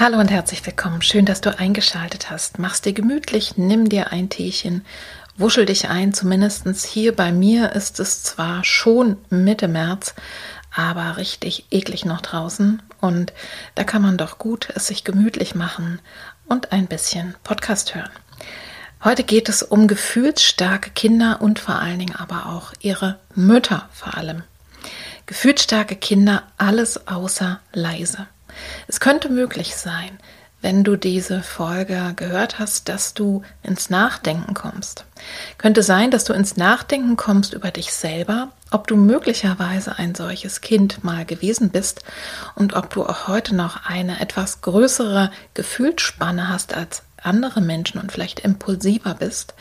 Hallo und herzlich willkommen. Schön, dass du eingeschaltet hast. Mach's dir gemütlich, nimm dir ein Teechen, wuschel dich ein. Zumindest hier bei mir ist es zwar schon Mitte März, aber richtig eklig noch draußen. Und da kann man doch gut es sich gemütlich machen und ein bisschen Podcast hören. Heute geht es um gefühlsstarke Kinder und vor allen Dingen aber auch ihre Mütter vor allem. Gefühlsstarke Kinder, alles außer leise. Es könnte möglich sein, wenn du diese Folge gehört hast, dass du ins Nachdenken kommst. Könnte sein, dass du ins Nachdenken kommst über dich selber, ob du möglicherweise ein solches Kind mal gewesen bist und ob du auch heute noch eine etwas größere Gefühlsspanne hast als andere Menschen und vielleicht impulsiver bist.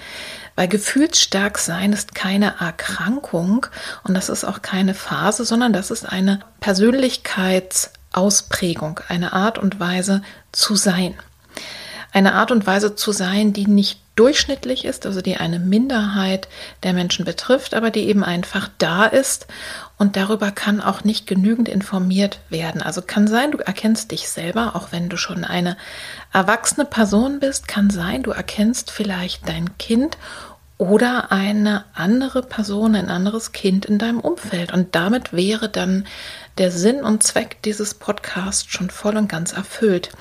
Weil gefühlsstark sein ist keine Erkrankung und das ist auch keine Phase, sondern das ist eine Persönlichkeits- Ausprägung, eine Art und Weise zu sein. Eine Art und Weise zu sein, die nicht durchschnittlich ist, also die eine Minderheit der Menschen betrifft, aber die eben einfach da ist und darüber kann auch nicht genügend informiert werden. Also kann sein, du erkennst dich selber, auch wenn du schon eine erwachsene Person bist, kann sein, du erkennst vielleicht dein Kind oder eine andere Person, ein anderes Kind in deinem Umfeld. Und damit wäre dann der Sinn und Zweck dieses Podcasts schon voll und ganz erfüllt,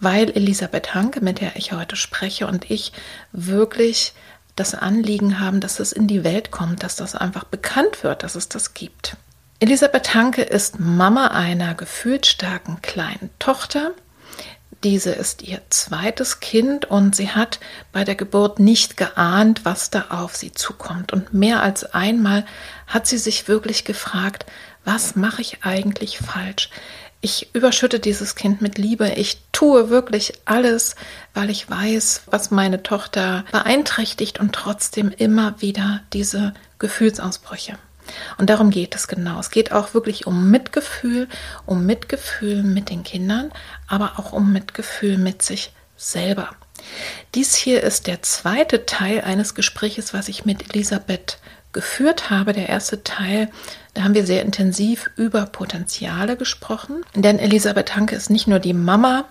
weil Elisabeth Hanke, mit der ich heute spreche, und ich wirklich das Anliegen haben, dass es in die Welt kommt, dass das einfach bekannt wird, dass es das gibt. Elisabeth Hanke ist Mama einer gefühlt starken kleinen Tochter, diese ist ihr zweites Kind und sie hat bei der Geburt nicht geahnt, was da auf sie zukommt. Und mehr als einmal hat sie sich wirklich gefragt, was mache ich eigentlich falsch? Ich überschütte dieses Kind mit Liebe. Ich tue wirklich alles, weil ich weiß, was meine Tochter beeinträchtigt und trotzdem immer wieder diese Gefühlsausbrüche. Und darum geht es genau. Es geht auch wirklich um Mitgefühl, um Mitgefühl mit den Kindern, aber auch um Mitgefühl mit sich selber. Dies hier ist der zweite Teil eines Gespräches, was ich mit Elisabeth geführt habe. Der erste Teil da haben wir sehr intensiv über Potenziale gesprochen. Denn Elisabeth Hanke ist nicht nur die Mama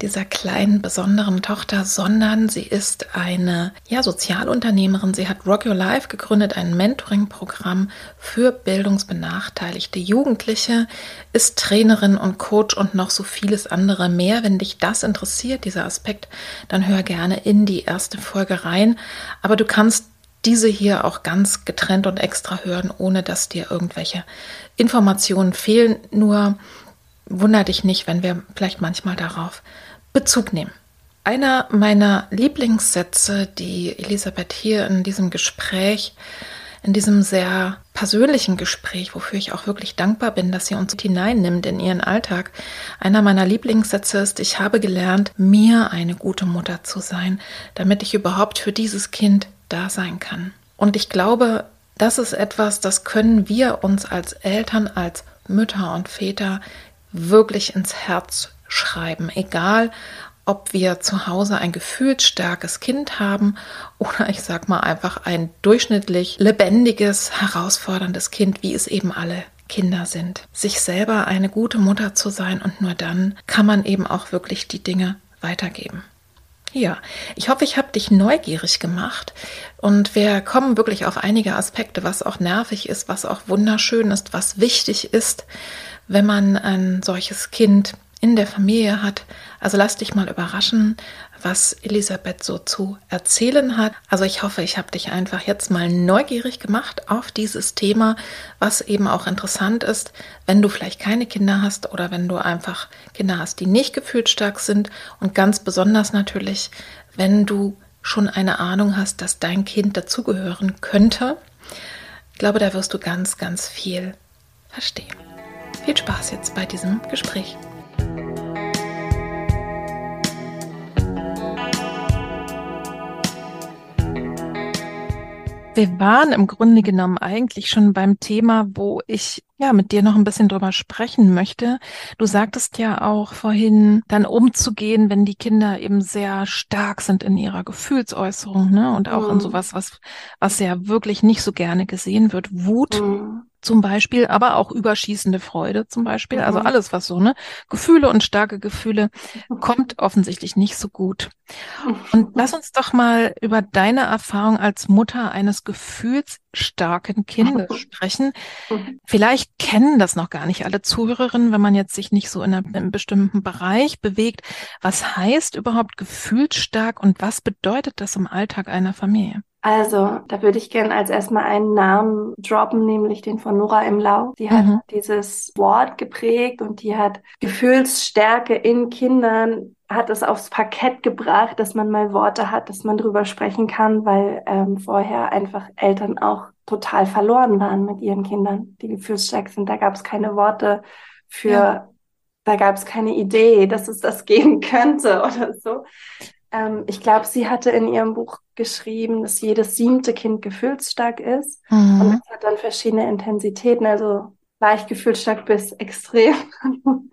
dieser kleinen besonderen Tochter, sondern sie ist eine ja, Sozialunternehmerin. Sie hat Rock Your Life gegründet, ein Mentoring-Programm für bildungsbenachteiligte Jugendliche, ist Trainerin und Coach und noch so vieles andere mehr. Wenn dich das interessiert, dieser Aspekt, dann hör gerne in die erste Folge rein. Aber du kannst diese hier auch ganz getrennt und extra hören, ohne dass dir irgendwelche Informationen fehlen. Nur wunder dich nicht, wenn wir vielleicht manchmal darauf Bezug nehmen. Einer meiner Lieblingssätze, die Elisabeth hier in diesem Gespräch, in diesem sehr persönlichen Gespräch, wofür ich auch wirklich dankbar bin, dass sie uns hineinnimmt in ihren Alltag. Einer meiner Lieblingssätze ist, ich habe gelernt, mir eine gute Mutter zu sein, damit ich überhaupt für dieses Kind da sein kann. Und ich glaube, das ist etwas, das können wir uns als Eltern, als Mütter und Väter wirklich ins Herz schreiben, egal ob wir zu Hause ein gefühlsstarkes Kind haben oder ich sag mal einfach ein durchschnittlich lebendiges, herausforderndes Kind, wie es eben alle Kinder sind. Sich selber eine gute Mutter zu sein und nur dann kann man eben auch wirklich die Dinge weitergeben. Ja, ich hoffe, ich habe dich neugierig gemacht und wir kommen wirklich auf einige Aspekte, was auch nervig ist, was auch wunderschön ist, was wichtig ist, wenn man ein solches Kind in der Familie hat. Also lass dich mal überraschen, was Elisabeth so zu erzählen hat. Also ich hoffe, ich habe dich einfach jetzt mal neugierig gemacht auf dieses Thema, was eben auch interessant ist, wenn du vielleicht keine Kinder hast oder wenn du einfach Kinder hast, die nicht gefühlsstark sind und ganz besonders natürlich, wenn du schon eine Ahnung hast, dass dein Kind dazugehören könnte. Ich glaube, da wirst du ganz, ganz viel verstehen. Viel Spaß jetzt bei diesem Gespräch. Wir waren im Grunde genommen eigentlich schon beim Thema, wo ich ja mit dir noch ein bisschen drüber sprechen möchte. Du sagtest ja auch vorhin, dann umzugehen, wenn die Kinder eben sehr stark sind in ihrer Gefühlsäußerung, ne? Und auch mhm. in sowas, was, was ja wirklich nicht so gerne gesehen wird. Wut. Mhm zum Beispiel, aber auch überschießende Freude zum Beispiel. Also mhm. alles, was so, ne? Gefühle und starke Gefühle kommt offensichtlich nicht so gut. Und lass uns doch mal über deine Erfahrung als Mutter eines gefühlsstarken Kindes sprechen. Vielleicht kennen das noch gar nicht alle Zuhörerinnen, wenn man jetzt sich nicht so in einem bestimmten Bereich bewegt. Was heißt überhaupt gefühlsstark und was bedeutet das im Alltag einer Familie? Also, da würde ich gerne als erstmal einen Namen droppen, nämlich den von Nora Imlau. Die hat mhm. dieses Wort geprägt und die hat Gefühlsstärke in Kindern, hat es aufs Parkett gebracht, dass man mal Worte hat, dass man drüber sprechen kann, weil ähm, vorher einfach Eltern auch total verloren waren mit ihren Kindern, die gefühlsstark sind. Da gab es keine Worte für ja da gab es keine Idee, dass es das geben könnte oder so. Ähm, ich glaube, sie hatte in ihrem Buch geschrieben, dass jedes siebte Kind gefühlsstark ist. Mhm. Und das hat dann verschiedene Intensitäten, also leicht gefühlsstark bis extrem.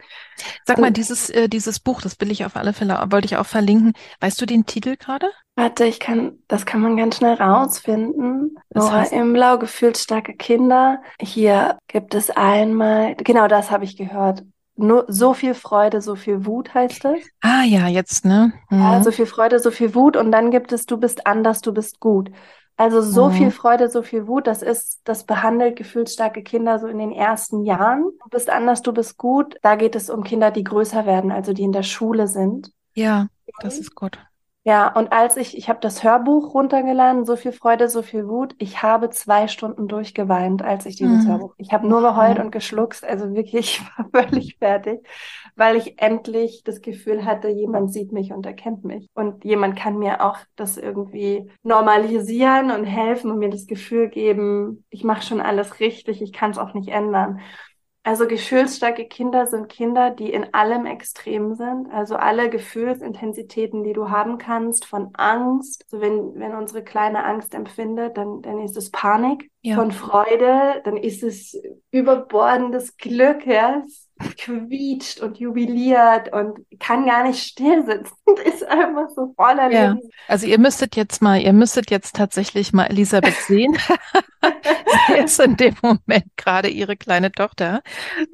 Sag mal, dieses, äh, dieses Buch, das will ich auf alle Fälle, wollte ich auch verlinken. Weißt du den Titel gerade? Warte, ich kann, das kann man ganz schnell rausfinden. Das Nora heißt... Imlau, gefühlsstarke Kinder. Hier gibt es einmal, genau das habe ich gehört nur so viel Freude, so viel Wut heißt es. Ah ja, jetzt, ne? Mhm. Ja, so viel Freude, so viel Wut und dann gibt es, du bist anders, du bist gut. Also so mhm. viel Freude, so viel Wut, das ist, das behandelt gefühlsstarke Kinder so in den ersten Jahren. Du bist anders, du bist gut. Da geht es um Kinder, die größer werden, also die in der Schule sind. Ja, das ist gut. Ja, und als ich, ich habe das Hörbuch runtergeladen, so viel Freude, so viel Wut. Ich habe zwei Stunden durchgeweint, als ich dieses mhm. Hörbuch. Ich habe nur geheult mhm. und geschluckt, also wirklich, ich war völlig fertig, weil ich endlich das Gefühl hatte, jemand sieht mich und erkennt mich. Und jemand kann mir auch das irgendwie normalisieren und helfen und mir das Gefühl geben, ich mache schon alles richtig, ich kann es auch nicht ändern. Also gefühlsstarke Kinder sind Kinder, die in allem extrem sind. Also alle Gefühlsintensitäten, die du haben kannst, von Angst. Also wenn, wenn unsere kleine Angst empfindet, dann, dann ist es Panik. Ja. Von Freude, dann ist es überbordendes Glück, ja. Es quietscht und jubiliert und kann gar nicht still sitzen. ist einfach so voller ja. Leben. Also ihr müsstet jetzt mal, ihr müsstet jetzt tatsächlich mal Elisabeth sehen. Sie ist in dem Moment gerade ihre kleine Tochter,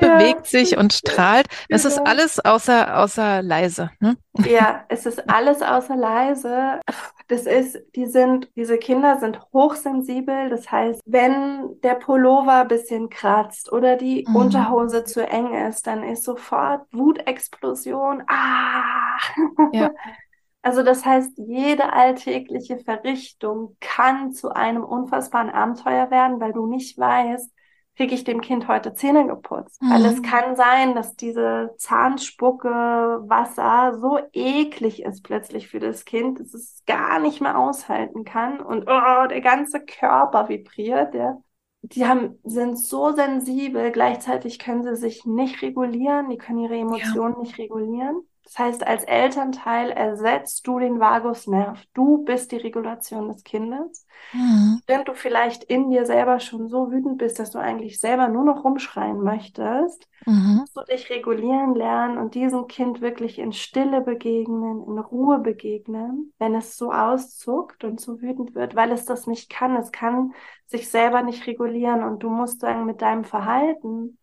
ja. bewegt sich und strahlt. Das ist genau. alles außer, außer leise. Ne? Ja, es ist alles außer leise. Das ist, die sind, diese Kinder sind hochsensibel. Das heißt, wenn der Pullover ein bisschen kratzt oder die mhm. Unterhose zu eng ist, dann ist sofort Wutexplosion. Ah! Ja. Also das heißt, jede alltägliche Verrichtung kann zu einem unfassbaren Abenteuer werden, weil du nicht weißt, kriege ich dem Kind heute Zähne geputzt. Mhm. Weil es mhm. kann sein, dass diese Zahnspucke Wasser so eklig ist plötzlich für das Kind, dass es gar nicht mehr aushalten kann und oh, der ganze Körper vibriert. Ja. Die haben, sind so sensibel, gleichzeitig können sie sich nicht regulieren, die können ihre Emotionen ja. nicht regulieren. Das heißt, als Elternteil ersetzt du den Vagusnerv. Du bist die Regulation des Kindes. Mhm. Wenn du vielleicht in dir selber schon so wütend bist, dass du eigentlich selber nur noch rumschreien möchtest, mhm. musst du dich regulieren lernen und diesem Kind wirklich in Stille begegnen, in Ruhe begegnen, wenn es so auszuckt und so wütend wird, weil es das nicht kann. Es kann sich selber nicht regulieren und du musst dann mit deinem Verhalten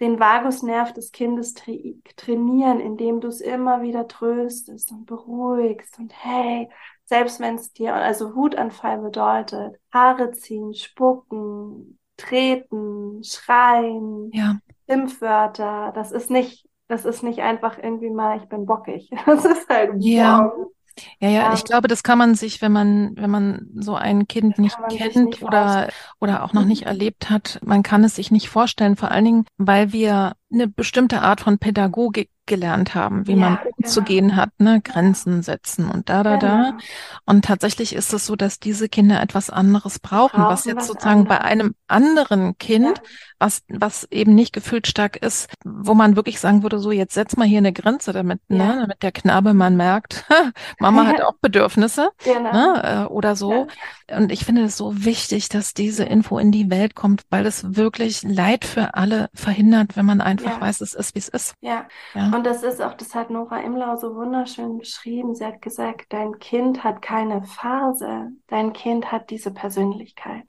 den Vagusnerv des Kindes tra trainieren, indem du es immer wieder tröstest und beruhigst und hey, selbst wenn es dir, also Wutanfall bedeutet, Haare ziehen, spucken, treten, schreien, ja. Schimpfwörter, das ist nicht Das ist nicht einfach irgendwie mal, ich bin bockig. Das ist halt ja. Wow. Ja, ja, ich glaube, das kann man sich, wenn man, wenn man so ein Kind nicht kennt nicht oder, oder auch noch nicht mhm. erlebt hat, man kann es sich nicht vorstellen, vor allen Dingen, weil wir eine bestimmte Art von Pädagogik gelernt haben, wie ja, man umzugehen genau. hat, ne, Grenzen setzen und da, da, genau. da. Und tatsächlich ist es so, dass diese Kinder etwas anderes brauchen, brauchen was jetzt was sozusagen anderes. bei einem anderen Kind, ja. was, was eben nicht gefühlt stark ist, wo man wirklich sagen würde, so, jetzt setz mal hier eine Grenze damit, ne, ja. ne, damit der Knabe man merkt, Mama hat auch Bedürfnisse, genau. ne, oder so. Und ich finde es so wichtig, dass diese Info in die Welt kommt, weil es wirklich Leid für alle verhindert, wenn man ein einfach ja. weiß, es ist, wie es ist. Ja. ja. Und das ist auch, das hat Nora Imlau so wunderschön beschrieben. Sie hat gesagt, dein Kind hat keine Phase, dein Kind hat diese Persönlichkeit.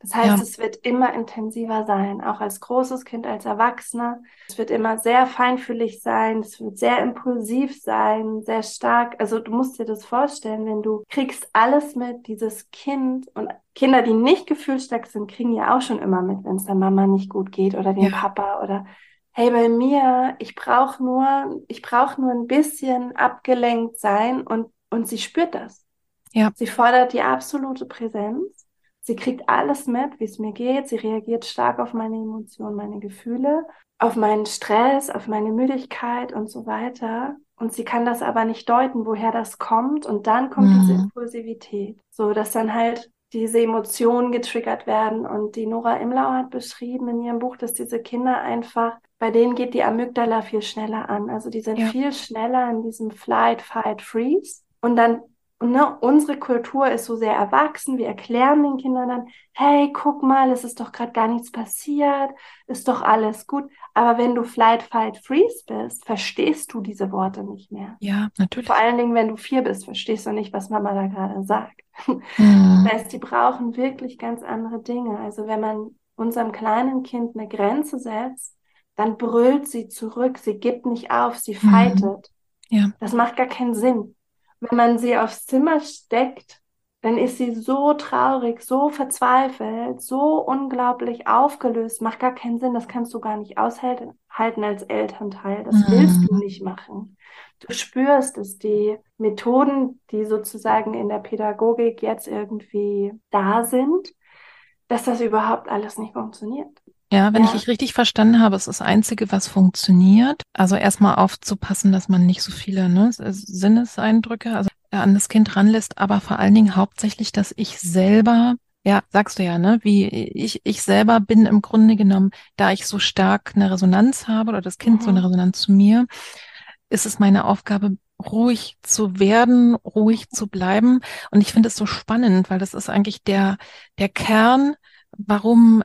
Das heißt, ja. es wird immer intensiver sein, auch als großes Kind, als Erwachsener. Es wird immer sehr feinfühlig sein, es wird sehr impulsiv sein, sehr stark. Also du musst dir das vorstellen, wenn du kriegst alles mit, dieses Kind und Kinder, die nicht gefühlsstark sind, kriegen ja auch schon immer mit, wenn es der Mama nicht gut geht oder dem ja. Papa oder hey, bei mir, ich brauche nur, ich brauche nur ein bisschen abgelenkt sein und, und sie spürt das. Ja. Sie fordert die absolute Präsenz. Sie kriegt alles mit, wie es mir geht. Sie reagiert stark auf meine Emotionen, meine Gefühle, auf meinen Stress, auf meine Müdigkeit und so weiter. Und sie kann das aber nicht deuten, woher das kommt. Und dann kommt mhm. diese Impulsivität. So, dass dann halt diese Emotionen getriggert werden. Und die Nora Imlau hat beschrieben in ihrem Buch, dass diese Kinder einfach, bei denen geht die Amygdala viel schneller an. Also die sind ja. viel schneller in diesem Flight, Fight, Freeze. Und dann ne, unsere Kultur ist so sehr erwachsen. Wir erklären den Kindern dann, hey, guck mal, es ist doch gerade gar nichts passiert, ist doch alles gut. Aber wenn du Flight, Fight, Freeze bist, verstehst du diese Worte nicht mehr. Ja, natürlich. Vor allen Dingen, wenn du vier bist, verstehst du nicht, was Mama da gerade sagt. Mhm. Das heißt, die brauchen wirklich ganz andere Dinge. Also wenn man unserem kleinen Kind eine Grenze setzt, dann brüllt sie zurück, sie gibt nicht auf, sie mhm. fightet. Ja. Das macht gar keinen Sinn wenn man sie aufs Zimmer steckt, dann ist sie so traurig, so verzweifelt, so unglaublich aufgelöst, macht gar keinen Sinn, das kannst du gar nicht aushalten als Elternteil, das mhm. willst du nicht machen. Du spürst, dass die Methoden, die sozusagen in der Pädagogik jetzt irgendwie da sind, dass das überhaupt alles nicht funktioniert. Ja, wenn ja. ich dich richtig verstanden habe, ist das Einzige, was funktioniert. Also erstmal aufzupassen, dass man nicht so viele ne, Sinneseindrücke also an das Kind ranlässt, aber vor allen Dingen hauptsächlich, dass ich selber, ja, sagst du ja, ne, wie ich, ich selber bin im Grunde genommen, da ich so stark eine Resonanz habe oder das Kind mhm. so eine Resonanz zu mir, ist es meine Aufgabe, ruhig zu werden, ruhig zu bleiben. Und ich finde es so spannend, weil das ist eigentlich der, der Kern, warum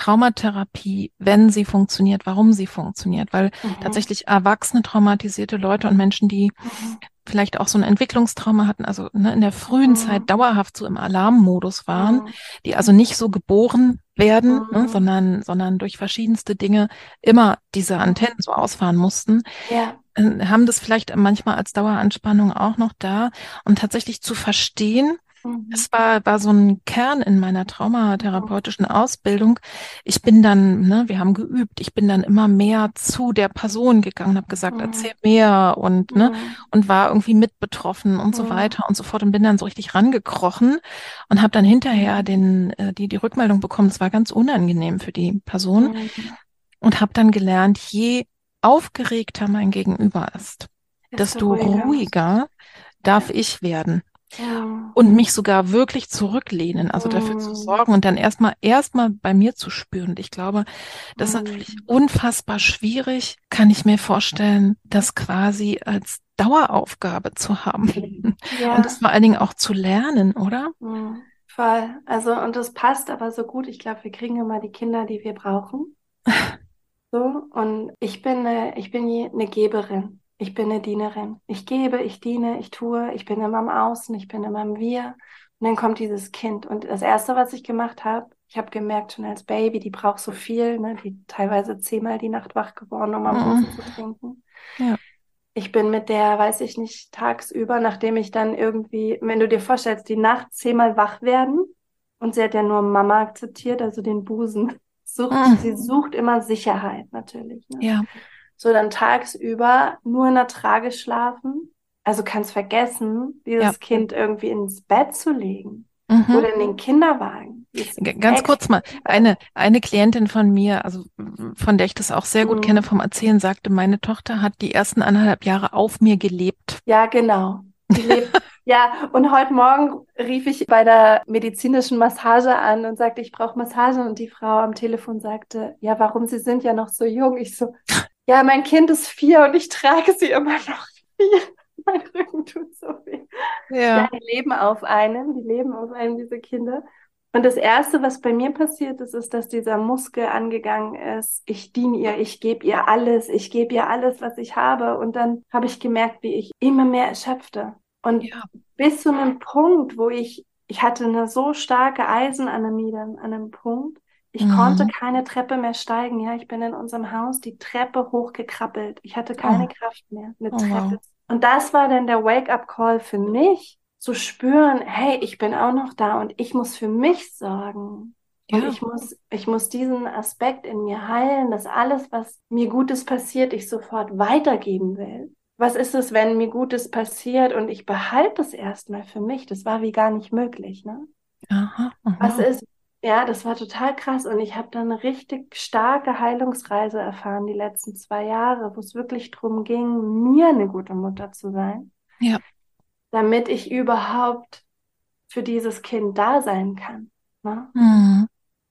Traumatherapie, wenn sie funktioniert, warum sie funktioniert, weil mhm. tatsächlich erwachsene traumatisierte Leute und Menschen, die mhm. vielleicht auch so ein Entwicklungstrauma hatten, also ne, in der frühen mhm. Zeit dauerhaft so im Alarmmodus waren, mhm. die also nicht so geboren werden, ne, mhm. sondern, sondern durch verschiedenste Dinge immer diese Antennen so ausfahren mussten, ja. Äh, haben das vielleicht manchmal als Daueranspannung auch noch da und tatsächlich zu verstehen, Mhm. Es war, war so ein Kern in meiner traumatherapeutischen Ausbildung. Ich bin dann, ne, wir haben geübt, ich bin dann immer mehr zu der Person gegangen, habe gesagt, mhm. erzähl mehr und, ne, mhm. und war irgendwie mit betroffen und so mhm. weiter und so fort und bin dann so richtig rangekrochen und habe dann hinterher mhm. den, äh, die, die Rückmeldung bekommen, es war ganz unangenehm für die Person mhm. und habe dann gelernt, je aufgeregter mein Gegenüber ist, desto ruhiger, ruhiger darf ich werden. Ja. Und mich sogar wirklich zurücklehnen, also dafür zu mm. sorgen und dann erstmal erstmal bei mir zu spüren. Und ich glaube, das ist natürlich mm. unfassbar schwierig, kann ich mir vorstellen, das quasi als Daueraufgabe zu haben. Ja. Und das vor allen Dingen auch zu lernen, oder? Mhm. Voll. Also, und das passt aber so gut. Ich glaube, wir kriegen immer die Kinder, die wir brauchen. So, und ich bin eine, ich bin eine Geberin. Ich bin eine Dienerin. Ich gebe, ich diene, ich tue, ich bin immer im Außen, ich bin immer im Wir. Und dann kommt dieses Kind. Und das Erste, was ich gemacht habe, ich habe gemerkt, schon als Baby, die braucht so viel, ne? die teilweise zehnmal die Nacht wach geworden, um am mhm. Hosen zu trinken. Ja. Ich bin mit der, weiß ich nicht, tagsüber, nachdem ich dann irgendwie, wenn du dir vorstellst, die Nacht zehnmal wach werden und sie hat ja nur Mama akzeptiert, also den Busen. Sucht, mhm. Sie sucht immer Sicherheit natürlich. Ne? Ja so dann tagsüber nur in der Trage schlafen. Also kannst vergessen, dieses ja. Kind irgendwie ins Bett zu legen mhm. oder in den Kinderwagen. Ganz kurz mal, eine, eine Klientin von mir, also von der ich das auch sehr gut mhm. kenne vom Erzählen, sagte, meine Tochter hat die ersten anderthalb Jahre auf mir gelebt. Ja, genau. ja, und heute Morgen rief ich bei der medizinischen Massage an und sagte, ich brauche Massage. Und die Frau am Telefon sagte, ja, warum? Sie sind ja noch so jung. Ich so, ja, mein Kind ist vier und ich trage sie immer noch vier. Mein Rücken tut so weh. Ja. ja, die leben auf einem, die leben auf einem, diese Kinder. Und das Erste, was bei mir passiert ist, ist, dass dieser Muskel angegangen ist. Ich diene ihr, ich gebe ihr alles, ich gebe ihr alles, was ich habe. Und dann habe ich gemerkt, wie ich immer mehr erschöpfte. Und ja. bis zu einem Punkt, wo ich, ich hatte eine so starke Eisenanämie dann an einem Punkt, ich mhm. konnte keine Treppe mehr steigen. Ja, ich bin in unserem Haus die Treppe hochgekrabbelt. Ich hatte keine oh. Kraft mehr, eine oh, Treppe. Wow. Und das war dann der Wake-up-Call für mich, zu spüren, hey, ich bin auch noch da und ich muss für mich sorgen. Ja. Und ich muss, ich muss diesen Aspekt in mir heilen, dass alles, was mir Gutes passiert, ich sofort weitergeben will. Was ist es, wenn mir Gutes passiert und ich behalte es erstmal für mich? Das war wie gar nicht möglich, ne? Aha, aha. Was ist, ja, das war total krass und ich habe dann eine richtig starke Heilungsreise erfahren die letzten zwei Jahre, wo es wirklich darum ging, mir eine gute Mutter zu sein. Ja damit ich überhaupt für dieses Kind da sein kann. Ne? Mhm.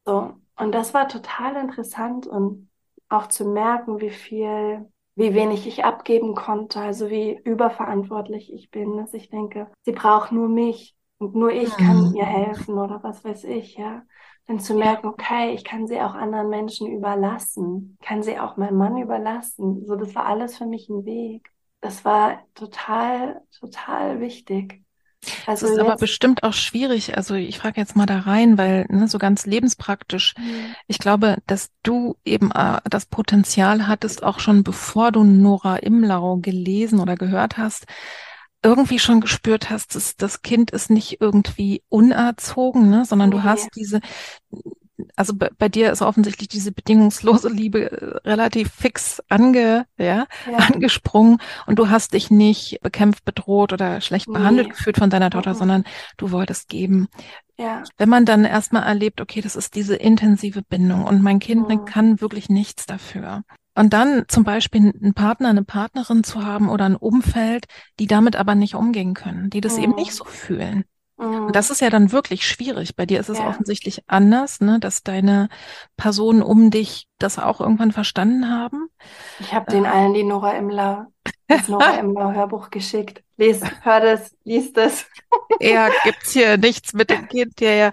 So. Und das war total interessant und auch zu merken, wie viel, wie wenig ich abgeben konnte, also wie überverantwortlich ich bin, dass ich denke, sie braucht nur mich und nur ich mhm. kann ihr helfen oder was weiß ich, ja. Dann zu merken, okay, ich kann sie auch anderen Menschen überlassen, kann sie auch meinem Mann überlassen. So, das war alles für mich ein Weg das war total, total wichtig. Also das ist aber bestimmt auch schwierig. Also ich frage jetzt mal da rein, weil ne, so ganz lebenspraktisch. Mhm. Ich glaube, dass du eben äh, das Potenzial hattest, auch schon bevor du Nora Imlau gelesen oder gehört hast, irgendwie schon gespürt hast, dass das Kind ist nicht irgendwie unerzogen, ne, sondern du hast diese also bei, bei, dir ist offensichtlich diese bedingungslose Liebe äh, relativ fix ange, ja, ja, angesprungen und du hast dich nicht bekämpft, bedroht oder schlecht nee. behandelt gefühlt von deiner Tochter, mhm. sondern du wolltest geben. Ja. Wenn man dann erstmal erlebt, okay, das ist diese intensive Bindung und mein Kind mhm. kann wirklich nichts dafür. Und dann zum Beispiel einen Partner, eine Partnerin zu haben oder ein Umfeld, die damit aber nicht umgehen können, die das mhm. eben nicht so fühlen. Und mhm. das ist ja dann wirklich schwierig. Bei dir ist es ja. offensichtlich anders, ne, dass deine Personen um dich das auch irgendwann verstanden haben. Ich habe den äh. allen die Nora Imler, das Nora Imler Hörbuch geschickt. Lies, hör das, lies das. ja, gibt's hier nichts mit dem Kind, der ja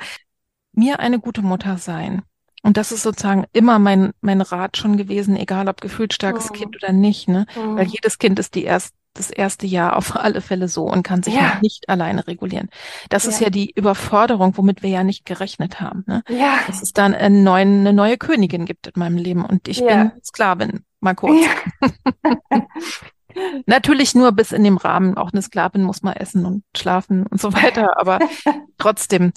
mir eine gute Mutter sein. Und das ist sozusagen immer mein, mein Rat schon gewesen, egal ob gefühlt starkes mhm. Kind oder nicht, ne? Mhm. Weil jedes Kind ist die erst, das erste Jahr auf alle Fälle so und kann sich ja. nicht alleine regulieren. Das ja. ist ja die Überforderung, womit wir ja nicht gerechnet haben. Ne? Ja. Dass es dann einen neuen, eine neue Königin gibt in meinem Leben und ich ja. bin Sklavin, mal kurz. Natürlich nur bis in dem Rahmen. Auch eine Sklavin muss mal essen und schlafen und so weiter. Aber trotzdem.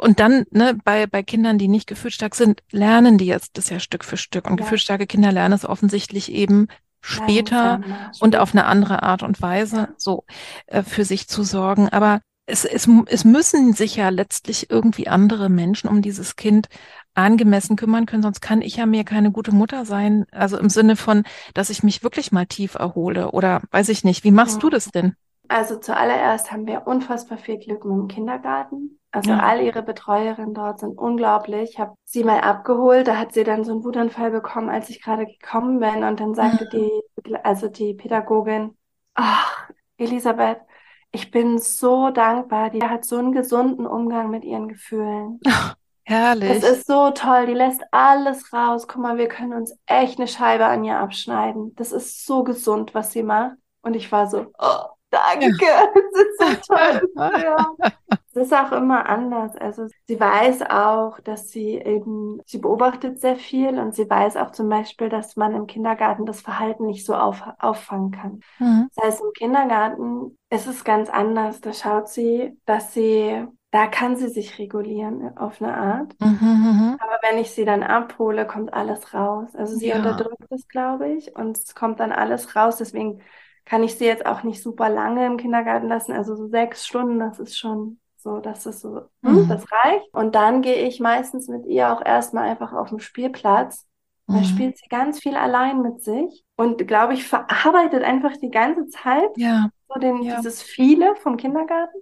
Und dann, ne, bei, bei Kindern, die nicht gefühlsstark sind, lernen die jetzt das ja Stück für Stück. Und ja. gefühlsstarke Kinder lernen es offensichtlich eben später und auf eine andere Art und Weise so äh, für sich zu sorgen. Aber es, es, es müssen sich ja letztlich irgendwie andere Menschen um dieses Kind angemessen kümmern können, sonst kann ich ja mir keine gute Mutter sein. Also im Sinne von, dass ich mich wirklich mal tief erhole oder weiß ich nicht. Wie machst ja. du das denn? Also zuallererst haben wir unfassbar viel Glück mit dem Kindergarten. Also ja. all ihre Betreuerinnen dort sind unglaublich. Ich habe sie mal abgeholt, da hat sie dann so einen Wutanfall bekommen, als ich gerade gekommen bin. Und dann sagte mhm. die, also die Pädagogin, ach, Elisabeth, ich bin so dankbar. Die hat so einen gesunden Umgang mit ihren Gefühlen. Ach, herrlich. Das ist so toll. Die lässt alles raus. Guck mal, wir können uns echt eine Scheibe an ihr abschneiden. Das ist so gesund, was sie macht. Und ich war so, oh, danke. Ja. Das ist so toll. ja. Es ist auch immer anders. Also sie weiß auch, dass sie eben, sie beobachtet sehr viel und sie weiß auch zum Beispiel, dass man im Kindergarten das Verhalten nicht so auf, auffangen kann. Mhm. Das heißt, im Kindergarten ist es ganz anders. Da schaut sie, dass sie da kann sie sich regulieren auf eine Art. Mhm, mhm. Aber wenn ich sie dann abhole, kommt alles raus. Also sie Ja. unterdrückt es, glaube ich, und es kommt dann alles raus. Deswegen kann ich sie jetzt auch nicht super lange im Kindergarten lassen. Also so sechs Stunden, das ist schon so, das ist so, hm, Mhm. das reicht. Und dann gehe ich meistens mit ihr auch erstmal einfach auf den Spielplatz. Da Mhm. spielt sie ganz viel allein mit sich und, glaube ich, verarbeitet einfach die ganze Zeit Ja, so den, Ja. dieses Viele vom Kindergarten.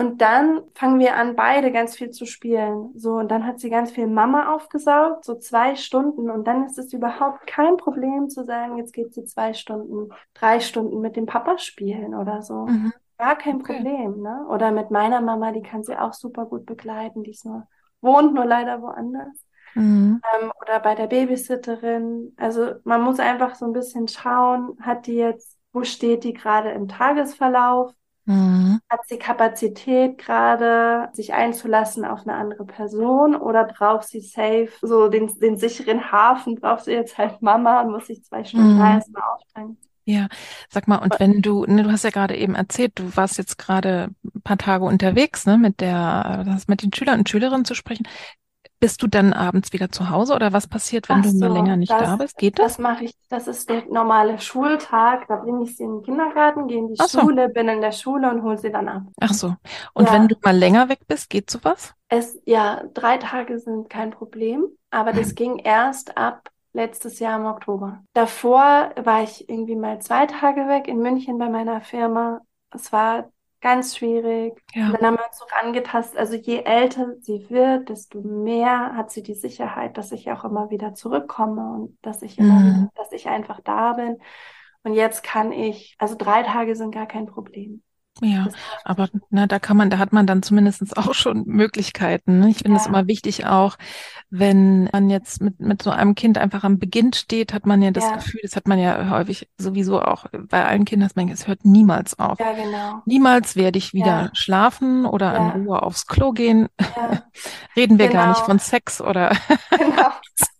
Und dann fangen wir an, beide ganz viel zu spielen. So, und dann hat sie ganz viel Mama aufgesaugt, so zwei Stunden. Und dann ist es überhaupt kein Problem zu sagen, jetzt geht sie zwei Stunden, drei Stunden mit dem Papa spielen oder so. Mhm. Gar kein Okay. Problem, ne? Oder mit meiner Mama, die kann sie auch super gut begleiten. Die ist nur, wohnt nur leider woanders. Mhm. Ähm, oder bei der Babysitterin. Also man muss einfach so ein bisschen schauen, hat die jetzt, wo steht die gerade im Tagesverlauf? Mhm. Hat sie Kapazität gerade, sich einzulassen auf eine andere Person oder braucht sie safe, so den, den sicheren Hafen, braucht sie jetzt halt Mama und muss sich zwei Stunden Mhm. da erstmal auftanken? Ja, sag mal, und wenn du, ne, du hast ja gerade eben erzählt, du warst jetzt gerade ein paar Tage unterwegs, ne, mit der, das mit den Schülern und Schülerinnen zu sprechen. Bist du dann abends wieder zu Hause oder was passiert, wenn Ach du mal so, länger nicht das- da bist? Geht das? Das mache ich, das ist der normale Schultag. Da bringe ich sie in den Kindergarten, gehe in die so. Schule, bin in der Schule und hole sie dann ab. Ach so. Und Ja. wenn du mal länger weg bist, geht sowas? Es, ja, drei Tage sind kein Problem, aber das ging erst ab letztes Jahr im Oktober. Davor war ich irgendwie mal zwei Tage weg in München bei meiner Firma. Es war ganz schwierig. Ja. Und dann haben wir uns so angetastet. Also je älter sie wird, desto mehr hat sie die Sicherheit, dass ich auch immer wieder zurückkomme und dass ich immer Mhm. wieder, dass ich einfach da bin. Und jetzt kann ich, also drei Tage sind gar kein Problem. Ja, aber na, da kann man, da hat man dann zumindestens auch schon Möglichkeiten. Ne? Ich finde es Ja. immer wichtig auch, wenn man jetzt mit, mit so einem Kind einfach am Beginn steht, hat man ja das Ja. Gefühl, das hat man ja häufig sowieso auch bei allen Kindern, dass man, es hört niemals auf. Ja, genau. Niemals werde ich wieder Ja. schlafen oder Ja. in Ruhe aufs Klo gehen. Reden wir gar nicht Genau. von Sex oder genau.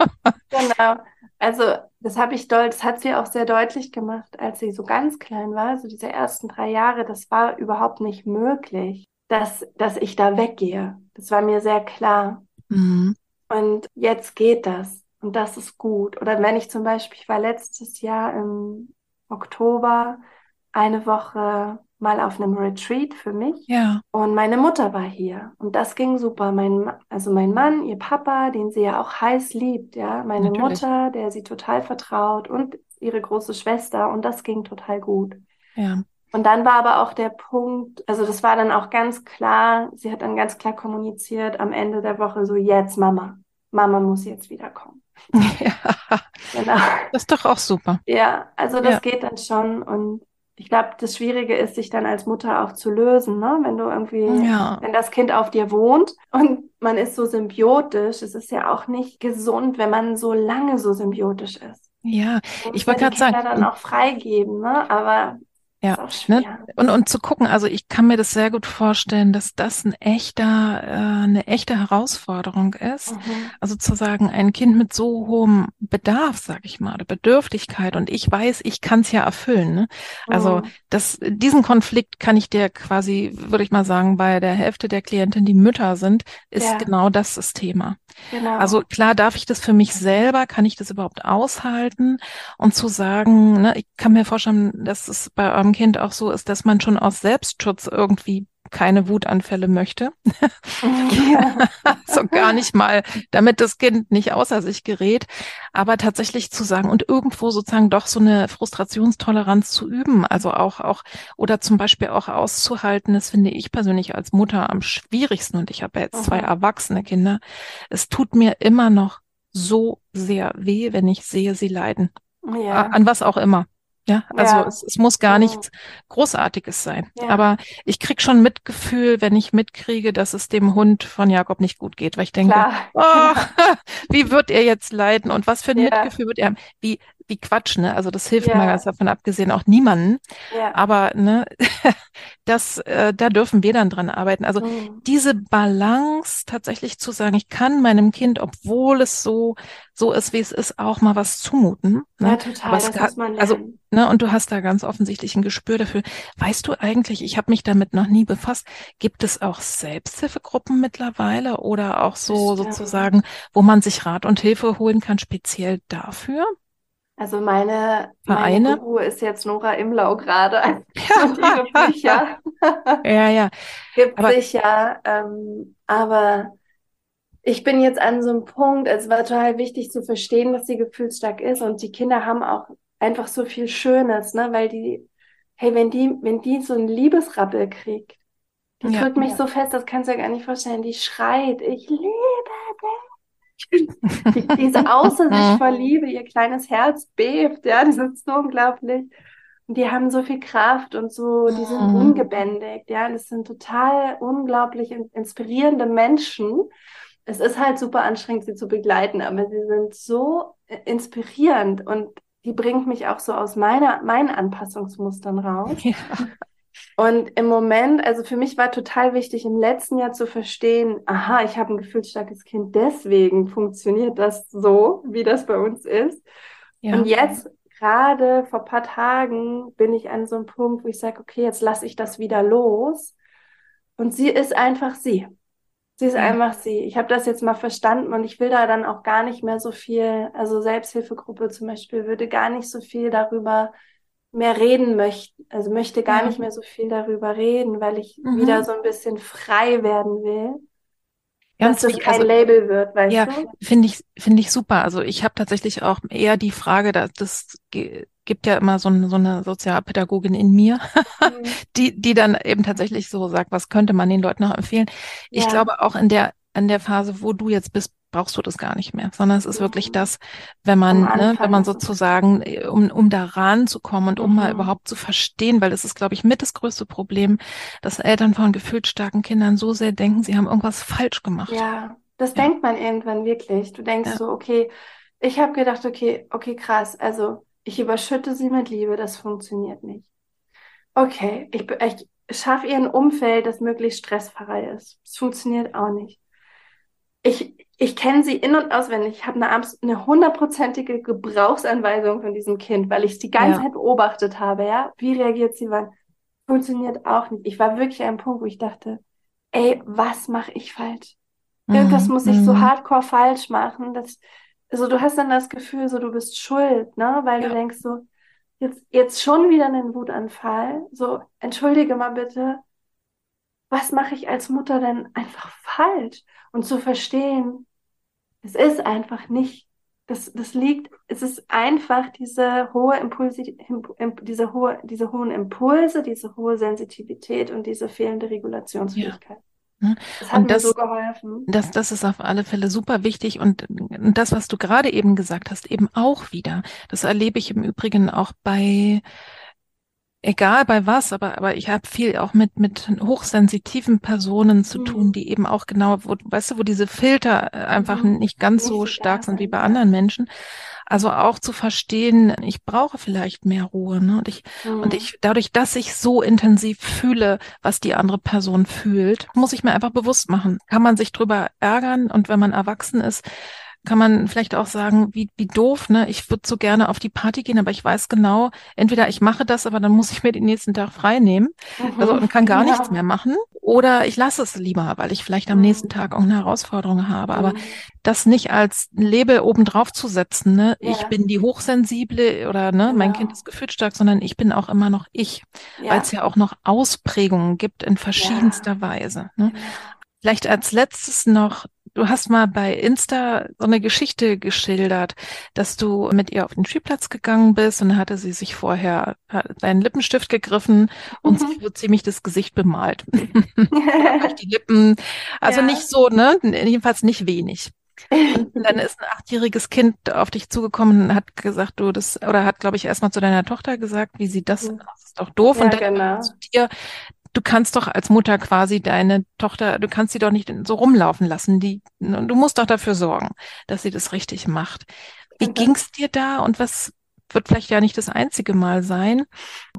Genau. Also, das habe ich doll, das hat sie auch sehr deutlich gemacht, als sie so ganz klein war, so diese ersten drei Jahre, das war überhaupt nicht möglich, dass, dass ich da weggehe. Das war mir sehr klar. Mhm. Und jetzt geht das. Und das ist gut. Oder wenn ich zum Beispiel, ich war letztes Jahr im Oktober eine Woche mal auf einem Retreat für mich. Ja. Und meine Mutter war hier und das ging super. Mein, also mein Mann, ihr Papa, den sie ja auch heiß liebt, ja, meine Natürlich. Mutter, der sie total vertraut und ihre große Schwester und das ging total gut. Ja. Und dann war aber auch der Punkt, also das war dann auch ganz klar, sie hat dann ganz klar kommuniziert am Ende der Woche so, jetzt Mama, Mama muss jetzt wiederkommen. ja. Genau. Das ist doch auch super. Ja, also das Ja. geht dann schon und ich glaube, das Schwierige ist, sich dann als Mutter auch zu lösen, ne? Wenn du irgendwie, Ja. wenn das Kind auf dir wohnt und man ist so symbiotisch, es ist ja auch nicht gesund, wenn man so lange so symbiotisch ist. Ja. Ich wollte gerade sagen, dann auch freigeben, ne? Aber Ja, ne? Und, und zu gucken, also ich kann mir das sehr gut vorstellen, dass das ein echter, äh, eine echte Herausforderung ist. Mhm. Also zu sagen, ein Kind mit so hohem Bedarf, sag ich mal, oder Bedürftigkeit und ich weiß, ich kann es ja erfüllen. Ne? Also Mhm. das, diesen Konflikt kann ich dir quasi, würde ich mal sagen, bei der Hälfte der Klienten, die Mütter sind, ist Ja. genau das das Thema. Genau. Also klar, darf ich das für mich selber, kann ich das überhaupt aushalten? Und zu sagen, ne, ich kann mir vorstellen, dass es bei eurem Kind auch so ist, dass man schon aus Selbstschutz irgendwie keine Wutanfälle möchte. ja. so gar nicht mal, damit das Kind nicht außer sich gerät, aber tatsächlich zu sagen und irgendwo sozusagen doch so eine Frustrationstoleranz zu üben, also auch, auch, oder zum Beispiel auch auszuhalten, das finde ich persönlich als Mutter am schwierigsten und ich habe jetzt zwei Mhm. erwachsene Kinder. Es tut mir immer noch so sehr weh, wenn ich sehe, sie leiden. Ja. An was auch immer. Ja, also Ja. es, es muss gar nichts Großartiges sein. Ja. Aber ich krieg schon Mitgefühl, wenn ich mitkriege, dass es dem Hund von Jakob nicht gut geht, weil ich denke, oh, wie wird er jetzt leiden und was für ein Ja. Mitgefühl wird er haben? Wie, wie Quatsch, ne? Also das hilft mal ganz davon abgesehen auch niemanden. Ja. Aber ne, das, äh, da dürfen wir dann dran arbeiten. Also Mhm. diese Balance tatsächlich zu sagen, ich kann meinem Kind, obwohl es so, so ist, wie es ist, auch mal was zumuten. Ne? Ja, total, das muss man also, lernen. Also, ne, und du hast da ganz offensichtlich ein Gespür dafür. Weißt du eigentlich, ich habe mich damit noch nie befasst, gibt es auch Selbsthilfegruppen mittlerweile oder auch so Bestimmt. sozusagen, wo man sich Rat und Hilfe holen kann, speziell dafür? Also meine, Vereine? meine Guru ist jetzt Nora Imlau gerade ja. und ihre Bücher. ja, ja. Gibt aber, sicher, ähm, aber ich bin jetzt an so einem Punkt, es war total wichtig zu verstehen, dass sie gefühlsstark ist und die Kinder haben auch einfach so viel Schönes, ne, weil die, hey, wenn die, wenn die so einen Liebesrappel kriegt, die ja, drückt mich ja. so fest, das kannst du dir gar nicht vorstellen, die schreit, ich liebe dich. Die, die ist außer sich vor Liebe, ihr kleines Herz bebt, ja, das ist so unglaublich. Und die haben so viel Kraft und so, die sind mhm. ungebändigt, ja, das sind total unglaublich inspirierende Menschen es ist halt super anstrengend, sie zu begleiten, aber sie sind so äh, inspirierend und die bringt mich auch so aus meiner, meinen Anpassungsmustern raus. Ja. Und im Moment, also für mich war total wichtig, im letzten Jahr zu verstehen, aha, ich habe ein gefühlsstarkes Kind, deswegen funktioniert das so, wie das bei uns ist. Ja. Und jetzt, gerade vor ein paar Tagen, bin ich an so einem Punkt, wo ich sage, okay, jetzt lasse ich das wieder los. Und sie ist einfach sie. Sie ist einfach sie. Ich habe das jetzt mal verstanden und ich will da dann auch gar nicht mehr so viel, also Selbsthilfegruppe zum Beispiel, würde gar nicht so viel darüber mehr reden möchten, also möchte gar ja. nicht mehr so viel darüber reden, weil ich mhm. wieder so ein bisschen frei werden will. Ganz dass das kein also, Label wird, weißt ja, du? Ja, finde ich, finde ich super. Also ich habe tatsächlich auch eher die Frage, dass das gibt ja immer so, ein, so eine Sozialpädagogin in mir, mhm. die, die dann eben tatsächlich so sagt, was könnte man den Leuten noch empfehlen. Ich ja. glaube auch in der, in der Phase, wo du jetzt bist, brauchst du das gar nicht mehr, sondern es ist wirklich das, wenn man, ne, wenn man sozusagen, äh, um, um da ranzukommen und um mhm. mal überhaupt zu verstehen, weil das ist, glaube ich, mit das größte Problem, dass Eltern von gefühlt starken Kindern so sehr denken, sie haben irgendwas falsch gemacht. Ja, das ja. denkt man irgendwann wirklich. Du denkst ja. so, okay, ich habe gedacht, okay, okay, krass, also ich überschütte sie mit Liebe, das funktioniert nicht. Okay, ich, ich schaffe ihr ein Umfeld, das möglichst stressfrei ist. Das funktioniert auch nicht. Ich, ich kenne sie in- und auswendig. Ich habe eine, eine hundertprozentige Gebrauchsanweisung von diesem Kind, weil ich es die ganze ja. Zeit beobachtet habe. Ja, Wie reagiert sie wann? Funktioniert auch nicht. Ich war wirklich an einem Punkt, wo ich dachte, ey, was mache ich falsch? Irgendwas mhm. muss ich so mhm. hardcore falsch machen, dass also du hast dann das Gefühl, so du bist schuld, ne? Weil ja. du denkst so, jetzt, jetzt schon wieder einen Wutanfall. So, entschuldige mal bitte, was mache ich als Mutter denn einfach falsch? Und zu verstehen, es ist einfach nicht, das, das liegt, es ist einfach diese hohe Impulse, diese hohe, diese hohen Impulse, diese hohe Sensitivität und diese fehlende Regulationsfähigkeit. Ja. Ne? Das hat und mir das, so geholfen. Das, das ist auf alle Fälle super wichtig und das, was du gerade eben gesagt hast, eben auch wieder. Das erlebe ich im Übrigen auch bei egal bei was, aber, aber ich habe viel auch mit, mit hochsensitiven Personen zu mhm. tun, die eben auch genau, wo, weißt du, wo diese Filter einfach mhm. nicht ganz so stark sind wie bei anderen Menschen. Also auch zu verstehen, ich brauche vielleicht mehr Ruhe. Ne? Und ich, mhm. und ich, dadurch, dass ich so intensiv fühle, was die andere Person fühlt, muss ich mir einfach bewusst machen. Kann man sich drüber ärgern und wenn man erwachsen ist, kann man vielleicht auch sagen, wie, wie doof, ne? Ich würde so gerne auf die Party gehen, aber ich weiß genau, entweder ich mache das, aber dann muss ich mir den nächsten Tag frei nehmen mhm. also, und kann gar ja. nichts mehr machen. Oder ich lasse es lieber, weil ich vielleicht am mhm. nächsten Tag auch eine Herausforderung habe. Aber mhm. das nicht als Label obendrauf zu setzen, ne? Ja. Ich bin die Hochsensible oder ne, genau. mein Kind ist gefühlsstark, sondern ich bin auch immer noch ich. Ja. Weil es ja auch noch Ausprägungen gibt in verschiedenster Weise. Ne? Genau. Vielleicht als letztes noch Du hast mal bei Insta so eine Geschichte geschildert, dass du mit ihr auf den Spielplatz gegangen bist und dann hatte sie sich vorher deinen Lippenstift gegriffen und mhm. sich wird ziemlich das Gesicht bemalt. die Lippen. Also ja. nicht so, ne? Jedenfalls nicht wenig. Und dann ist ein achtjähriges Kind auf dich zugekommen und hat gesagt, du das, oder hat, glaube ich, erstmal zu deiner Tochter gesagt, wie sie das, das ist doch doof. Ja, und dann genau. zu dir, du kannst doch als Mutter quasi deine Tochter, du kannst sie doch nicht so rumlaufen lassen. Die, du musst doch dafür sorgen, dass sie das richtig macht. Wie mhm. ging's dir da und was wird vielleicht ja nicht das einzige Mal sein?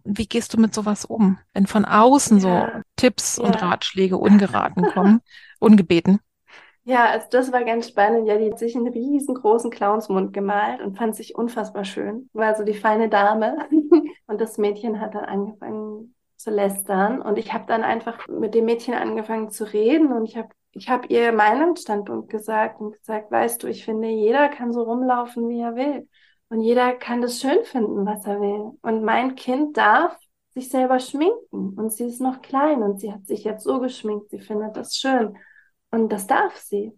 Wie gehst du mit sowas um, wenn von außen ja. so Tipps ja. und Ratschläge ungeraten kommen, ungebeten? Ja, also das war ganz spannend. Ja, die hat sich einen riesengroßen Clownsmund gemalt und fand sich unfassbar schön. War so die feine Dame. Und das Mädchen hat dann angefangen zu lästern. Und ich habe dann einfach mit dem Mädchen angefangen zu reden und ich habe ich habe ihr meinen Standpunkt gesagt und gesagt, weißt du, ich finde, jeder kann so rumlaufen, wie er will. Und jeder kann das schön finden, was er will. Und mein Kind darf sich selber schminken. Und sie ist noch klein und sie hat sich jetzt so geschminkt, sie findet das schön. Und das darf sie.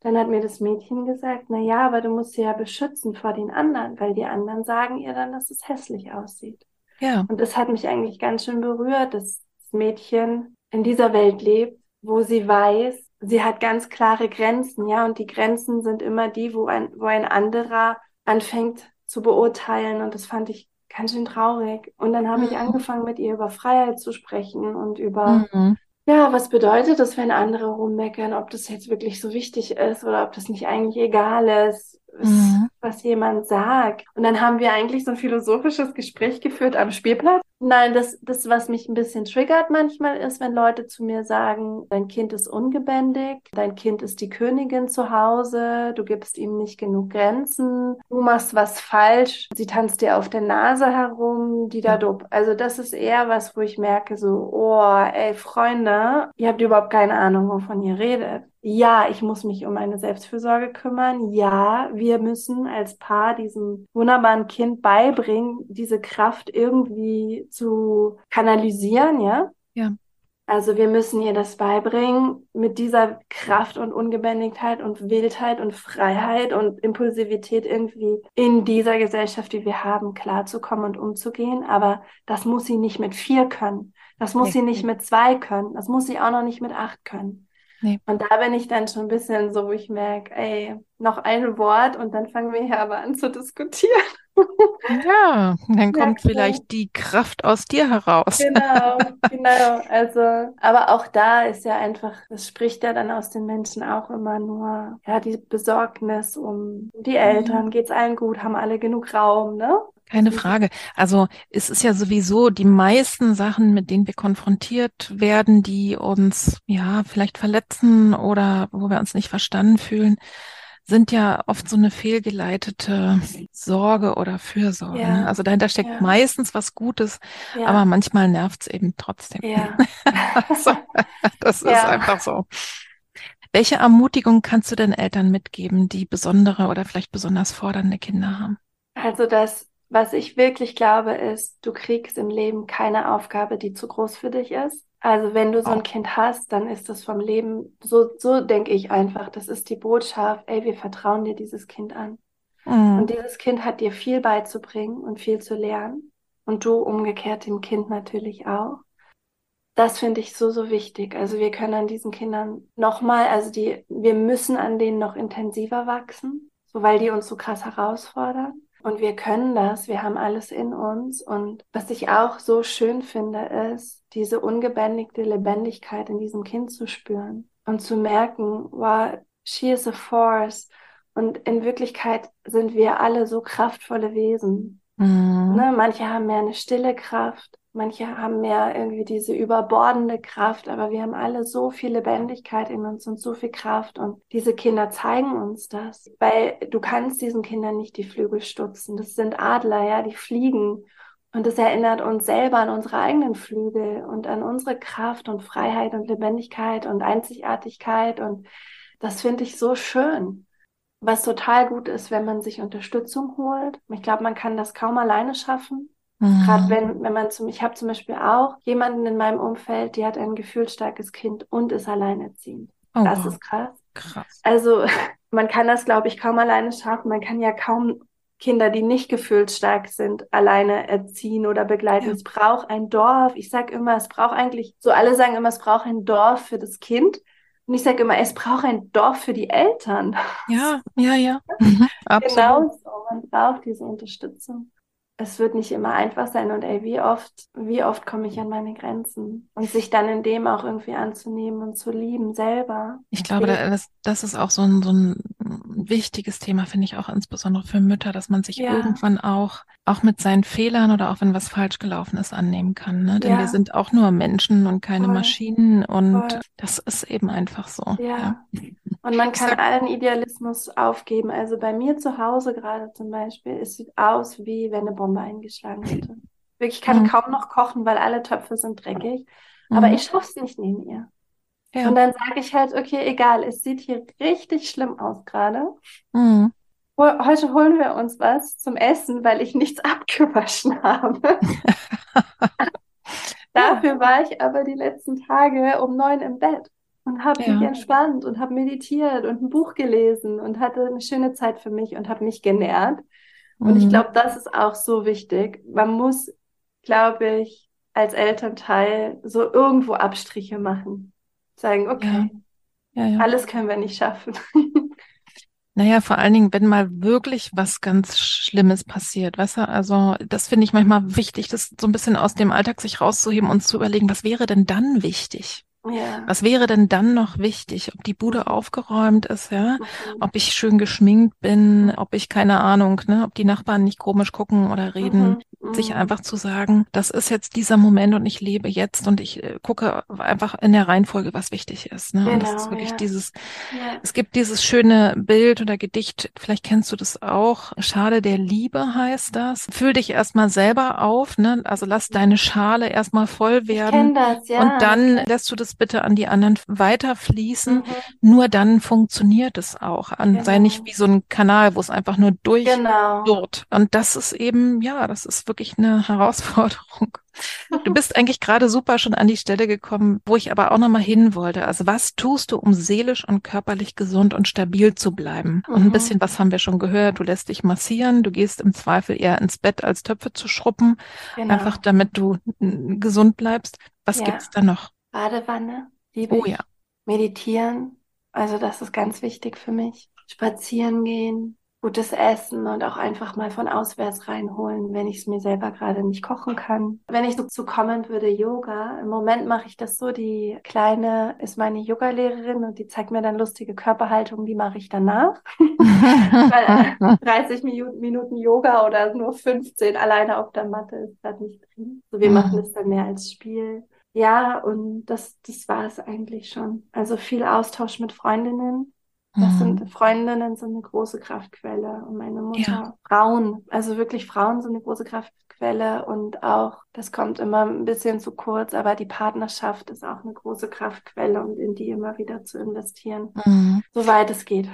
Dann hat mir das Mädchen gesagt, na ja, aber du musst sie ja beschützen vor den anderen, weil die anderen sagen ihr dann, dass es hässlich aussieht. Ja. Und das hat mich eigentlich ganz schön berührt, dass das Mädchen in dieser Welt lebt, wo sie weiß, sie hat ganz klare Grenzen, ja, und die Grenzen sind immer die, wo ein, wo ein anderer anfängt zu beurteilen und das fand ich ganz schön traurig. Und dann habe mhm. ich angefangen, mit ihr über Freiheit zu sprechen und über mhm. Ja, was bedeutet das, wenn andere rummeckern, ob das jetzt wirklich so wichtig ist oder ob das nicht eigentlich egal ist, mhm. was jemand sagt. Und dann haben wir eigentlich so ein philosophisches Gespräch geführt am Spielplatz. Nein, das, das, was mich ein bisschen triggert manchmal ist, wenn Leute zu mir sagen, dein Kind ist ungebändigt, dein Kind ist die Königin zu Hause, du gibst ihm nicht genug Grenzen, du machst was falsch, sie tanzt dir auf der Nase herum, die da dope. Also das ist eher was, wo ich merke so, oh, ey, Freunde, ihr habt überhaupt keine Ahnung, wovon ihr redet ja, ich muss mich um meine Selbstfürsorge kümmern. Ja, wir müssen als Paar diesem wunderbaren Kind beibringen, diese Kraft irgendwie zu kanalisieren, ja? Ja. Also wir müssen ihr das beibringen, mit dieser Kraft und Ungebändigtheit und Wildheit und Freiheit und Impulsivität irgendwie in dieser Gesellschaft, die wir haben, klarzukommen und umzugehen. Aber das muss sie nicht mit vier können. Das muss okay. sie nicht mit zwei können. Das muss sie auch noch nicht mit acht können. Nee. Und da bin ich dann schon ein bisschen so, wo ich merke, ey, noch ein Wort und dann fangen wir hier aber an zu diskutieren. Ja, dann kommt ja, vielleicht die Kraft aus dir heraus. Genau, genau. Also, aber auch da ist ja einfach, das spricht ja dann aus den Menschen auch immer nur, ja, die Besorgnis um die Eltern, mhm. geht's allen gut, haben alle genug Raum, ne? Keine Frage. Also es ist ja sowieso die meisten Sachen, mit denen wir konfrontiert werden, die uns ja vielleicht verletzen oder wo wir uns nicht verstanden fühlen, sind ja oft so eine fehlgeleitete Sorge oder Fürsorge. Ja. Ne? Also dahinter steckt ja. meistens was Gutes, ja. aber manchmal nervt es eben trotzdem. Ja. also, das ist einfach so. Welche Ermutigung kannst du den Eltern mitgeben, die besondere oder vielleicht besonders fordernde Kinder haben? Also das was ich wirklich glaube, ist, du kriegst im Leben keine Aufgabe, die zu groß für dich ist. Also wenn du so ein Kind hast, dann ist das vom Leben, so, so denke ich einfach, das ist die Botschaft, ey, wir vertrauen dir dieses Kind an. Mhm. Und dieses Kind hat dir viel beizubringen und viel zu lernen. Und du umgekehrt dem Kind natürlich auch. Das finde ich so, so wichtig. Also wir können an diesen Kindern nochmal, also die, wir müssen an denen noch intensiver wachsen, so weil die uns so krass herausfordern. Und wir können das, wir haben alles in uns. Und was ich auch so schön finde, ist, diese ungebändigte Lebendigkeit in diesem Kind zu spüren und zu merken, wow, she is a force. Und in Wirklichkeit sind wir alle so kraftvolle Wesen. Mhm. Ne? Manche haben mehr eine stille Kraft, Manche haben mehr irgendwie diese überbordende Kraft, aber wir haben alle so viel Lebendigkeit in uns und so viel Kraft und diese Kinder zeigen uns das, weil du kannst diesen Kindern nicht die Flügel stutzen. Das sind Adler, ja, die fliegen und das erinnert uns selber an unsere eigenen Flügel und an unsere Kraft und Freiheit und Lebendigkeit und Einzigartigkeit und das finde ich so schön. Was total gut ist, wenn man sich Unterstützung holt. Ich glaube, man kann das kaum alleine schaffen. Mhm. Gerade wenn, wenn man zum, ich habe zum Beispiel auch jemanden in meinem Umfeld, die hat ein gefühlsstarkes Kind und ist alleinerziehend. Oh, das wow. ist krass. Krass. Also man kann das, glaube ich, kaum alleine schaffen. Man kann ja kaum Kinder, die nicht gefühlsstark sind, alleine erziehen oder begleiten. Ja. Es braucht ein Dorf. Ich sage immer, es braucht eigentlich, so alle sagen immer, es braucht ein Dorf für das Kind. Und ich sage immer, es braucht ein Dorf für die Eltern. Ja, ja, ja. Mhm, genau so. Man braucht diese Unterstützung es wird nicht immer einfach sein und ey, wie oft, wie oft komme ich an meine Grenzen und sich dann in dem auch irgendwie anzunehmen und zu lieben selber. Ich glaube, das, das ist auch so ein, so ein wichtiges Thema, finde ich auch insbesondere für Mütter, dass man sich ja. irgendwann auch, auch mit seinen Fehlern oder auch wenn was falsch gelaufen ist, annehmen kann. Ne? Denn ja. wir sind auch nur Menschen und keine Voll. Maschinen und Voll. das ist eben einfach so. Ja. ja. Und man kann sag, allen Idealismus aufgeben. Also bei mir zu Hause gerade zum Beispiel, es sieht aus, wie wenn eine Bombe eingeschlagen hätte. Wirklich, ich kann mhm. kaum noch kochen, weil alle Töpfe sind dreckig. Aber mhm. ich schaff's nicht neben ihr. Ja. Und dann sage ich halt, okay, egal, es sieht hier richtig schlimm aus gerade. Mhm. Heute holen wir uns was zum Essen, weil ich nichts abgewaschen habe. Dafür war ich aber die letzten Tage um neun im Bett und habe ja. mich entspannt und habe meditiert und ein Buch gelesen und hatte eine schöne Zeit für mich und habe mich genährt. Und mhm. ich glaube, das ist auch so wichtig. Man muss, glaube ich, als Elternteil so irgendwo Abstriche machen. Sagen, okay, ja. Ja, alles können wir nicht schaffen. Naja, vor allen Dingen, wenn mal wirklich was ganz Schlimmes passiert, weißt du, also das finde ich manchmal wichtig, das so ein bisschen aus dem Alltag sich rauszuheben und zu überlegen, was wäre denn dann wichtig? Ja. Was wäre denn dann noch wichtig? Ob die Bude aufgeräumt ist, ja? Mhm. Ob ich schön geschminkt bin, ob ich keine Ahnung, ne? Ob die Nachbarn nicht komisch gucken oder reden. Mhm. Sich mhm. einfach zu sagen, das ist jetzt dieser Moment und ich lebe jetzt und ich äh, gucke einfach in der Reihenfolge, was wichtig ist. Ne? Genau, und das ist genau, wirklich ja. dieses, ja. es gibt dieses schöne Bild oder Gedicht, vielleicht kennst du das auch. Schale der Liebe heißt das. Fühl dich erstmal selber auf, ne? Also lass deine Schale erstmal voll werden. Ich das, ja. Und dann lässt du das bitte an die anderen weiterfließen. Mhm. Nur dann funktioniert es auch. Und genau. sei nicht wie so ein Kanal, wo es einfach nur durch genau. Und das ist eben, ja, das ist wirklich eine Herausforderung. Du bist eigentlich gerade super schon an die Stelle gekommen, wo ich aber auch nochmal hin wollte. Also was tust du, um seelisch und körperlich gesund und stabil zu bleiben? Mhm. Und ein mhm. bisschen was haben wir schon gehört. Du lässt dich massieren, du gehst im Zweifel eher ins Bett, als Töpfe zu schruppen. Genau. Einfach damit du gesund bleibst. Was ja. gibt's da noch? Badewanne, liebe oh, ich. Ja. Meditieren, also das ist ganz wichtig für mich. Spazieren gehen, gutes Essen und auch einfach mal von auswärts reinholen, wenn ich es mir selber gerade nicht kochen kann. Wenn ich so zu kommen würde, Yoga. Im Moment mache ich das so, die Kleine ist meine Yogalehrerin und die zeigt mir dann lustige Körperhaltungen, die mache ich danach. Weil 30 Minuten Yoga oder nur 15 alleine auf der Matte ist da nicht drin. So, wir machen es dann mehr als Spiel. Ja, und das, das war es eigentlich schon. Also viel Austausch mit Freundinnen, das mhm. sind Freundinnen sind eine große Kraftquelle und meine Mutter. Ja. Frauen, also wirklich Frauen sind eine große Kraftquelle und auch, das kommt immer ein bisschen zu kurz, aber die Partnerschaft ist auch eine große Kraftquelle und in die immer wieder zu investieren, mhm. soweit es geht.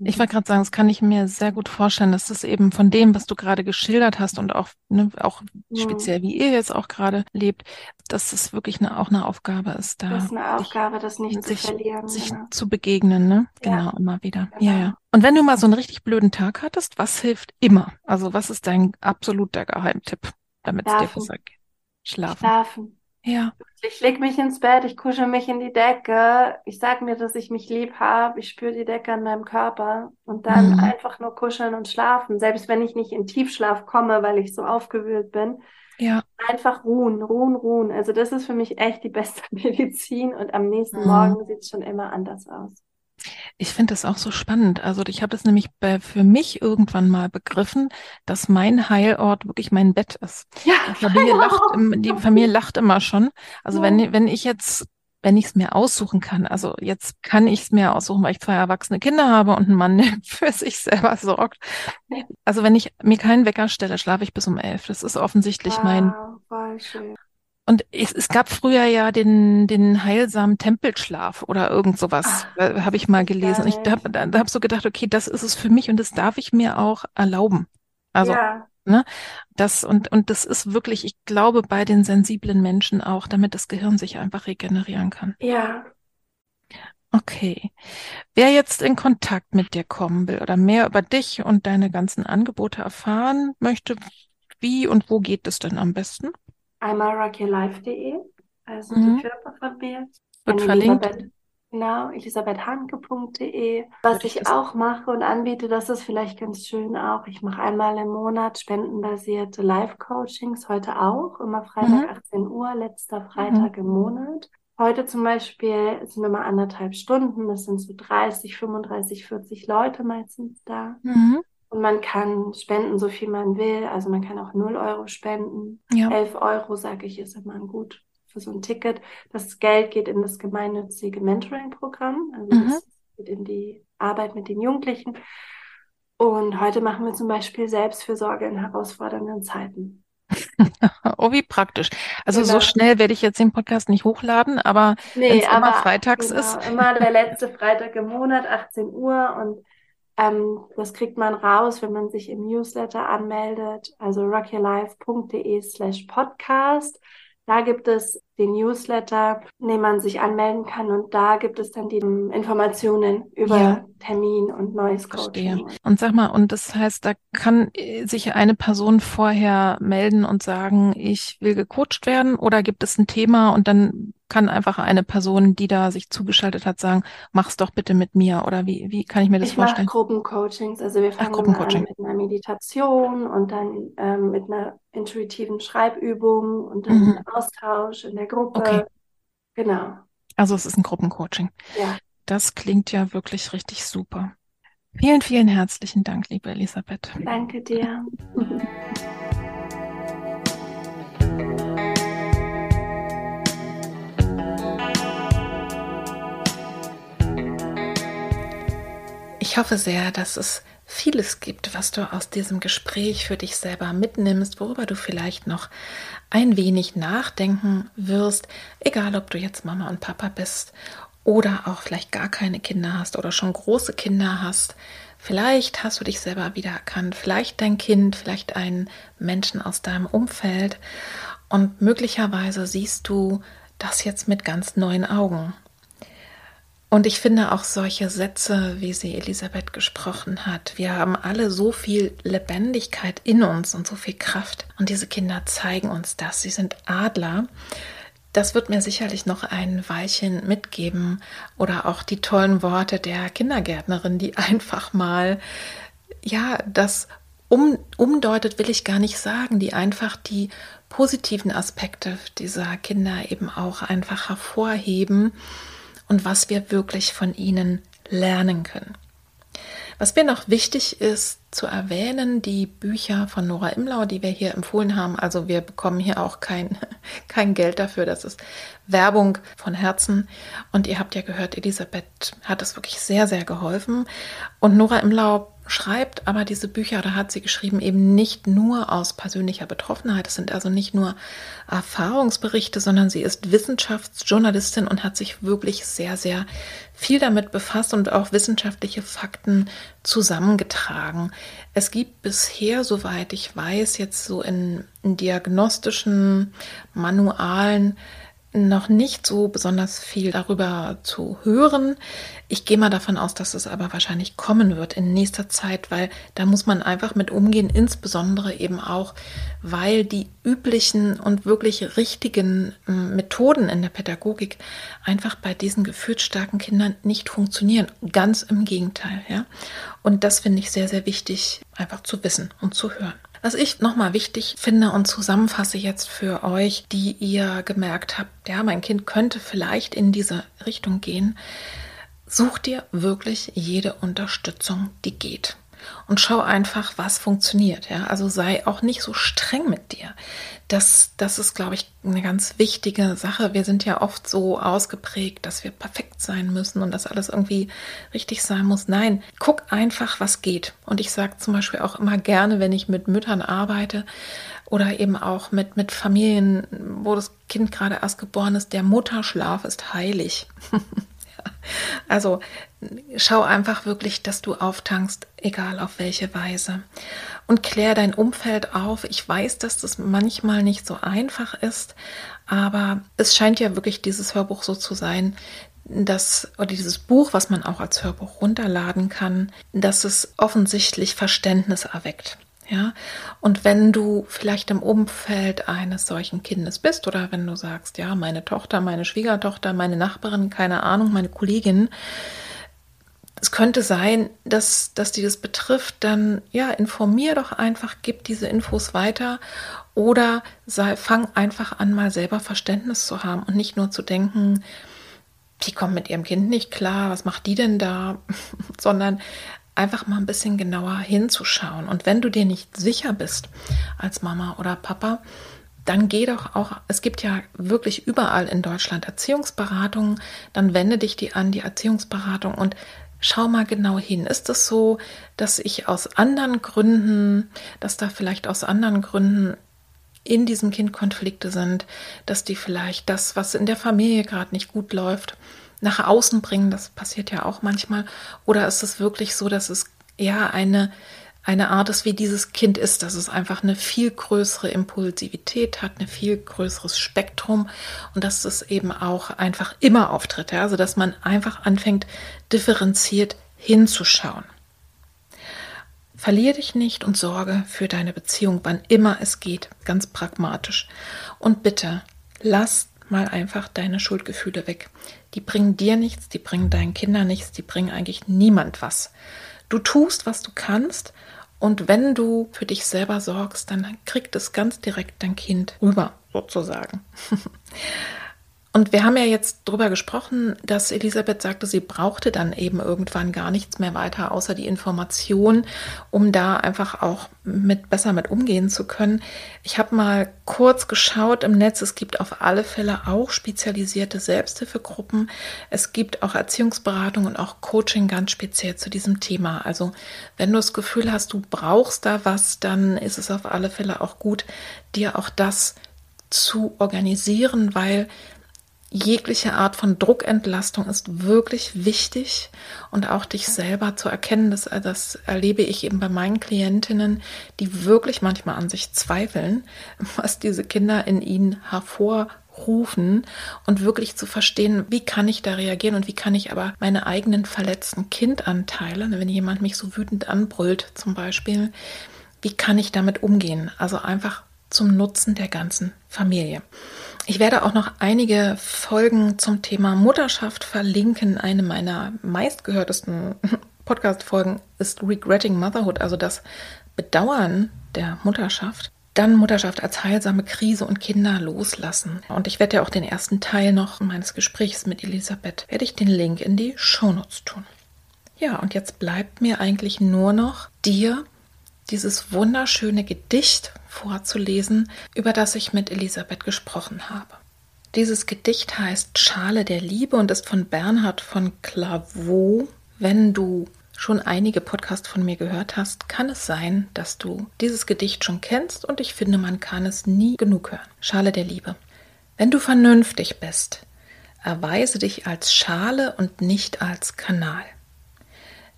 Ich wollte gerade sagen, das kann ich mir sehr gut vorstellen, dass das eben von dem, was du gerade geschildert hast und auch, ne, auch mhm. speziell wie ihr jetzt auch gerade lebt, dass es wirklich eine, auch eine Aufgabe ist, da. Das ist eine Aufgabe, sich, das nicht sich, zu verlieren. Sich genau. zu begegnen, ne? Ja. Genau, immer wieder. Genau. Ja, ja. Und wenn du mal so einen richtig blöden Tag hattest, was hilft immer? Also was ist dein absoluter Geheimtipp, damit es dir besser geht? Schlafen. Schlafen. Ja. Ich leg mich ins Bett, ich kusche mich in die Decke, ich sag mir, dass ich mich lieb habe, ich spüre die Decke an meinem Körper und dann mhm. einfach nur kuscheln und schlafen. Selbst wenn ich nicht in Tiefschlaf komme, weil ich so aufgewühlt bin, ja. Einfach ruhen, ruhen, ruhen. Also das ist für mich echt die beste Medizin und am nächsten mhm. Morgen sieht es schon immer anders aus. Ich finde das auch so spannend. Also ich habe das nämlich bei, für mich irgendwann mal begriffen, dass mein Heilort wirklich mein Bett ist. Ja, die Familie, lacht, die Familie lacht immer schon. Also ja. wenn, wenn ich jetzt wenn ich es mir aussuchen kann. Also jetzt kann ich es mir aussuchen, weil ich zwei erwachsene Kinder habe und einen Mann, der für sich selber sorgt. Also wenn ich mir keinen Wecker stelle, schlafe ich bis um elf. Das ist offensichtlich wow, mein. Und es, es gab früher ja den, den heilsamen Tempelschlaf oder irgend sowas, äh, habe ich mal gelesen. Und ich habe da, da hab so gedacht, okay, das ist es für mich und das darf ich mir auch erlauben. Also ja. Ne? Das, und, und das ist wirklich, ich glaube, bei den sensiblen Menschen auch, damit das Gehirn sich einfach regenerieren kann. Ja. Okay. Wer jetzt in Kontakt mit dir kommen will oder mehr über dich und deine ganzen Angebote erfahren möchte, wie und wo geht es denn am besten? Einmal rockylife.de, also mhm. die Firma von mir. Wird verlinkt. Genau, elisabethhanke.de. Was ich auch mache und anbiete, das ist vielleicht ganz schön auch. Ich mache einmal im Monat spendenbasierte Live-Coachings, heute auch, immer Freitag mhm. 18 Uhr, letzter Freitag mhm. im Monat. Heute zum Beispiel sind immer anderthalb Stunden, das sind so 30, 35, 40 Leute meistens da. Mhm. Und man kann spenden, so viel man will. Also man kann auch 0 Euro spenden. Ja. 11 Euro, sage ich, ist immer gut für so ein Ticket. Das Geld geht in das gemeinnützige Mentoring-Programm. Also mhm. das geht in die Arbeit mit den Jugendlichen. Und heute machen wir zum Beispiel Selbstfürsorge in herausfordernden Zeiten. oh, wie praktisch. Also genau. so schnell werde ich jetzt den Podcast nicht hochladen, aber nee, wenn es immer freitags genau, ist. Immer der letzte Freitag im Monat, 18 Uhr. Und ähm, das kriegt man raus, wenn man sich im Newsletter anmeldet, also rockyourlife.de slash podcast. Da gibt es den Newsletter, in dem man sich anmelden kann und da gibt es dann die Informationen über ja. Termin und neues Coaching. Und sag mal, und das heißt, da kann sich eine Person vorher melden und sagen, ich will gecoacht werden oder gibt es ein Thema und dann kann einfach eine Person, die da sich zugeschaltet hat, sagen, mach's doch bitte mit mir oder wie, wie kann ich mir das ich vorstellen? Mache Gruppencoachings, also wir fangen Ach, an mit einer Meditation und dann ähm, mit einer intuitiven Schreibübung und dann mhm. Austausch in der Gruppe. Okay. Genau. Also es ist ein Gruppencoaching. Ja. Das klingt ja wirklich richtig super. Vielen, vielen herzlichen Dank, liebe Elisabeth. Danke dir. hoffe sehr, dass es vieles gibt, was du aus diesem Gespräch für dich selber mitnimmst, worüber du vielleicht noch ein wenig nachdenken wirst, egal ob du jetzt Mama und Papa bist oder auch vielleicht gar keine Kinder hast oder schon große Kinder hast. Vielleicht hast du dich selber wiedererkannt, vielleicht dein Kind, vielleicht einen Menschen aus deinem Umfeld und möglicherweise siehst du das jetzt mit ganz neuen Augen. Und ich finde auch solche Sätze, wie sie Elisabeth gesprochen hat, wir haben alle so viel Lebendigkeit in uns und so viel Kraft. Und diese Kinder zeigen uns das. Sie sind Adler. Das wird mir sicherlich noch ein Weilchen mitgeben. Oder auch die tollen Worte der Kindergärtnerin, die einfach mal, ja, das um, umdeutet, will ich gar nicht sagen, die einfach die positiven Aspekte dieser Kinder eben auch einfach hervorheben und was wir wirklich von ihnen lernen können. Was mir noch wichtig ist zu erwähnen, die Bücher von Nora Imlau, die wir hier empfohlen haben, also wir bekommen hier auch kein, kein Geld dafür, das ist Werbung von Herzen. Und ihr habt ja gehört, Elisabeth hat es wirklich sehr, sehr geholfen. Und Nora Imlau schreibt aber diese Bücher, da hat sie geschrieben, eben nicht nur aus persönlicher Betroffenheit. Es sind also nicht nur Erfahrungsberichte, sondern sie ist Wissenschaftsjournalistin und hat sich wirklich sehr, sehr viel damit befasst und auch wissenschaftliche Fakten zusammengetragen. Es gibt bisher, soweit ich weiß, jetzt so in, in diagnostischen Manualen noch nicht so besonders viel darüber zu hören. Ich gehe mal davon aus, dass es aber wahrscheinlich kommen wird in nächster Zeit, weil da muss man einfach mit umgehen, insbesondere eben auch, weil die üblichen und wirklich richtigen hm, Methoden in der Pädagogik einfach bei diesen gefühlsstarken Kindern nicht funktionieren. Ganz im Gegenteil, ja. Und das finde ich sehr, sehr wichtig, einfach zu wissen und zu hören. Was ich nochmal wichtig finde und zusammenfasse jetzt für euch, die ihr gemerkt habt, ja, mein Kind könnte vielleicht in diese Richtung gehen, such dir wirklich jede Unterstützung, die geht und schau einfach, was funktioniert. Ja? Also sei auch nicht so streng mit dir. Das, das ist, glaube ich, eine ganz wichtige Sache. Wir sind ja oft so ausgeprägt, dass wir perfekt sein müssen und dass alles irgendwie richtig sein muss. Nein, guck einfach, was geht. Und ich sage zum Beispiel auch immer gerne, wenn ich mit Müttern arbeite oder eben auch mit, mit Familien, wo das Kind gerade erst geboren ist, der Mutterschlaf ist heilig. Also schau einfach wirklich, dass du auftankst, egal auf welche Weise. Und klär dein Umfeld auf. Ich weiß, dass das manchmal nicht so einfach ist, aber es scheint ja wirklich dieses Hörbuch so zu sein, dass, oder dieses Buch, was man auch als Hörbuch runterladen kann, dass es offensichtlich Verständnis erweckt. Ja, und wenn du vielleicht im Umfeld eines solchen Kindes bist oder wenn du sagst, ja, meine Tochter, meine Schwiegertochter, meine Nachbarin, keine Ahnung, meine Kollegin, es könnte sein, dass, dass die das betrifft, dann ja, informier doch einfach, gib diese Infos weiter oder sei, fang einfach an, mal selber Verständnis zu haben und nicht nur zu denken, die kommt mit ihrem Kind nicht klar, was macht die denn da, sondern einfach mal ein bisschen genauer hinzuschauen. Und wenn du dir nicht sicher bist als Mama oder Papa, dann geh doch auch, es gibt ja wirklich überall in Deutschland Erziehungsberatungen, dann wende dich die an, die Erziehungsberatung und Schau mal genau hin. Ist es so, dass ich aus anderen Gründen, dass da vielleicht aus anderen Gründen in diesem Kind Konflikte sind, dass die vielleicht das, was in der Familie gerade nicht gut läuft, nach außen bringen. Das passiert ja auch manchmal. Oder ist es wirklich so, dass es eher eine, eine Art ist, wie dieses Kind ist, dass es einfach eine viel größere Impulsivität hat, ein viel größeres Spektrum und dass es eben auch einfach immer auftritt. Ja? Also dass man einfach anfängt, differenziert hinzuschauen. Verlier dich nicht und sorge für deine Beziehung, wann immer es geht, ganz pragmatisch. Und bitte, lass mal einfach deine Schuldgefühle weg. Die bringen dir nichts, die bringen deinen Kindern nichts, die bringen eigentlich niemand was. Du tust, was du kannst und wenn du für dich selber sorgst, dann kriegt es ganz direkt dein Kind rüber, sozusagen. Und wir haben ja jetzt darüber gesprochen, dass Elisabeth sagte, sie brauchte dann eben irgendwann gar nichts mehr weiter, außer die Information, um da einfach auch mit besser mit umgehen zu können. Ich habe mal kurz geschaut im Netz. Es gibt auf alle Fälle auch spezialisierte Selbsthilfegruppen. Es gibt auch Erziehungsberatung und auch Coaching ganz speziell zu diesem Thema. Also wenn du das Gefühl hast, du brauchst da was, dann ist es auf alle Fälle auch gut, dir auch das zu organisieren, weil jegliche Art von Druckentlastung ist wirklich wichtig und auch dich selber zu erkennen, das, das erlebe ich eben bei meinen Klientinnen, die wirklich manchmal an sich zweifeln, was diese Kinder in ihnen hervorrufen und wirklich zu verstehen, wie kann ich da reagieren und wie kann ich aber meine eigenen verletzten Kindanteile, wenn jemand mich so wütend anbrüllt zum Beispiel, wie kann ich damit umgehen? Also einfach zum Nutzen der ganzen Familie. Ich werde auch noch einige Folgen zum Thema Mutterschaft verlinken. Eine meiner meistgehörtesten Podcast-Folgen ist Regretting Motherhood, also das Bedauern der Mutterschaft. Dann Mutterschaft als heilsame Krise und Kinder loslassen. Und ich werde ja auch den ersten Teil noch meines Gesprächs mit Elisabeth, werde ich den Link in die Shownotes tun. Ja, und jetzt bleibt mir eigentlich nur noch dir dieses wunderschöne Gedicht vorzulesen, über das ich mit Elisabeth gesprochen habe. Dieses Gedicht heißt Schale der Liebe und ist von Bernhard von Clairvaux. Wenn du schon einige Podcasts von mir gehört hast, kann es sein, dass du dieses Gedicht schon kennst und ich finde, man kann es nie genug hören. Schale der Liebe. Wenn du vernünftig bist, erweise dich als Schale und nicht als Kanal,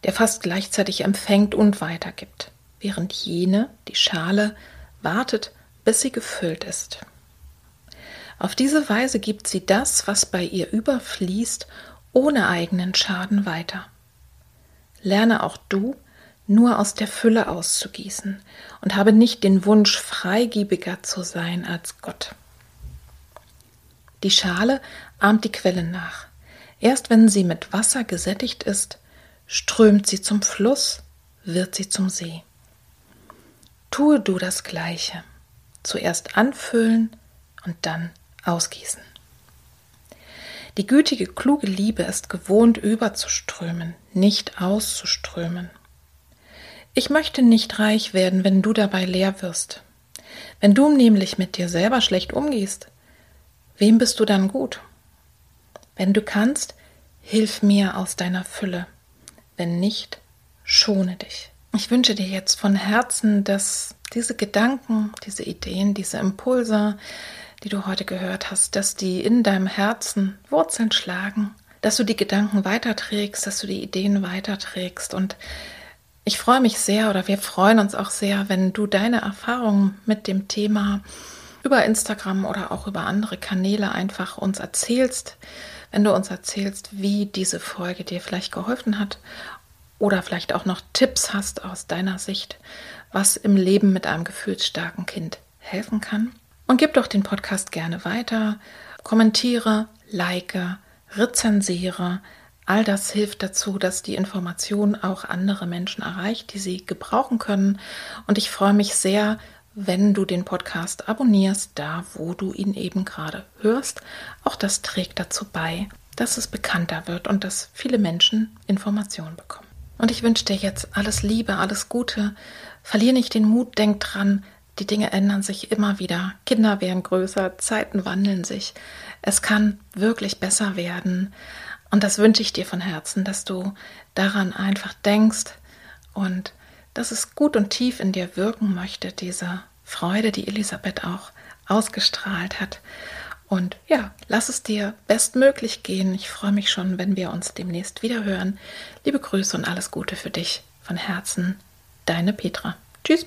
der fast gleichzeitig empfängt und weitergibt während jene, die Schale, wartet, bis sie gefüllt ist. Auf diese Weise gibt sie das, was bei ihr überfließt, ohne eigenen Schaden weiter. Lerne auch du, nur aus der Fülle auszugießen und habe nicht den Wunsch, freigiebiger zu sein als Gott. Die Schale ahmt die Quelle nach. Erst wenn sie mit Wasser gesättigt ist, strömt sie zum Fluss, wird sie zum See. Tue du das Gleiche. Zuerst anfüllen und dann ausgießen. Die gütige, kluge Liebe ist gewohnt, überzuströmen, nicht auszuströmen. Ich möchte nicht reich werden, wenn du dabei leer wirst. Wenn du nämlich mit dir selber schlecht umgehst, wem bist du dann gut? Wenn du kannst, hilf mir aus deiner Fülle. Wenn nicht, schone dich. Ich wünsche dir jetzt von Herzen, dass diese Gedanken, diese Ideen, diese Impulse, die du heute gehört hast, dass die in deinem Herzen Wurzeln schlagen, dass du die Gedanken weiterträgst, dass du die Ideen weiterträgst. Und ich freue mich sehr oder wir freuen uns auch sehr, wenn du deine Erfahrungen mit dem Thema über Instagram oder auch über andere Kanäle einfach uns erzählst, wenn du uns erzählst, wie diese Folge dir vielleicht geholfen hat oder vielleicht auch noch Tipps hast aus deiner Sicht, was im Leben mit einem gefühlsstarken Kind helfen kann. Und gib doch den Podcast gerne weiter, kommentiere, like, rezensiere. All das hilft dazu, dass die Information auch andere Menschen erreicht, die sie gebrauchen können. Und ich freue mich sehr, wenn du den Podcast abonnierst, da wo du ihn eben gerade hörst. Auch das trägt dazu bei, dass es bekannter wird und dass viele Menschen Informationen bekommen. Und ich wünsche dir jetzt alles Liebe, alles Gute. Verlier nicht den Mut, denk dran, die Dinge ändern sich immer wieder. Kinder werden größer, Zeiten wandeln sich. Es kann wirklich besser werden. Und das wünsche ich dir von Herzen, dass du daran einfach denkst und dass es gut und tief in dir wirken möchte, diese Freude, die Elisabeth auch ausgestrahlt hat. Und ja, lass es dir bestmöglich gehen. Ich freue mich schon, wenn wir uns demnächst wieder hören. Liebe Grüße und alles Gute für dich von Herzen. Deine Petra. Tschüss.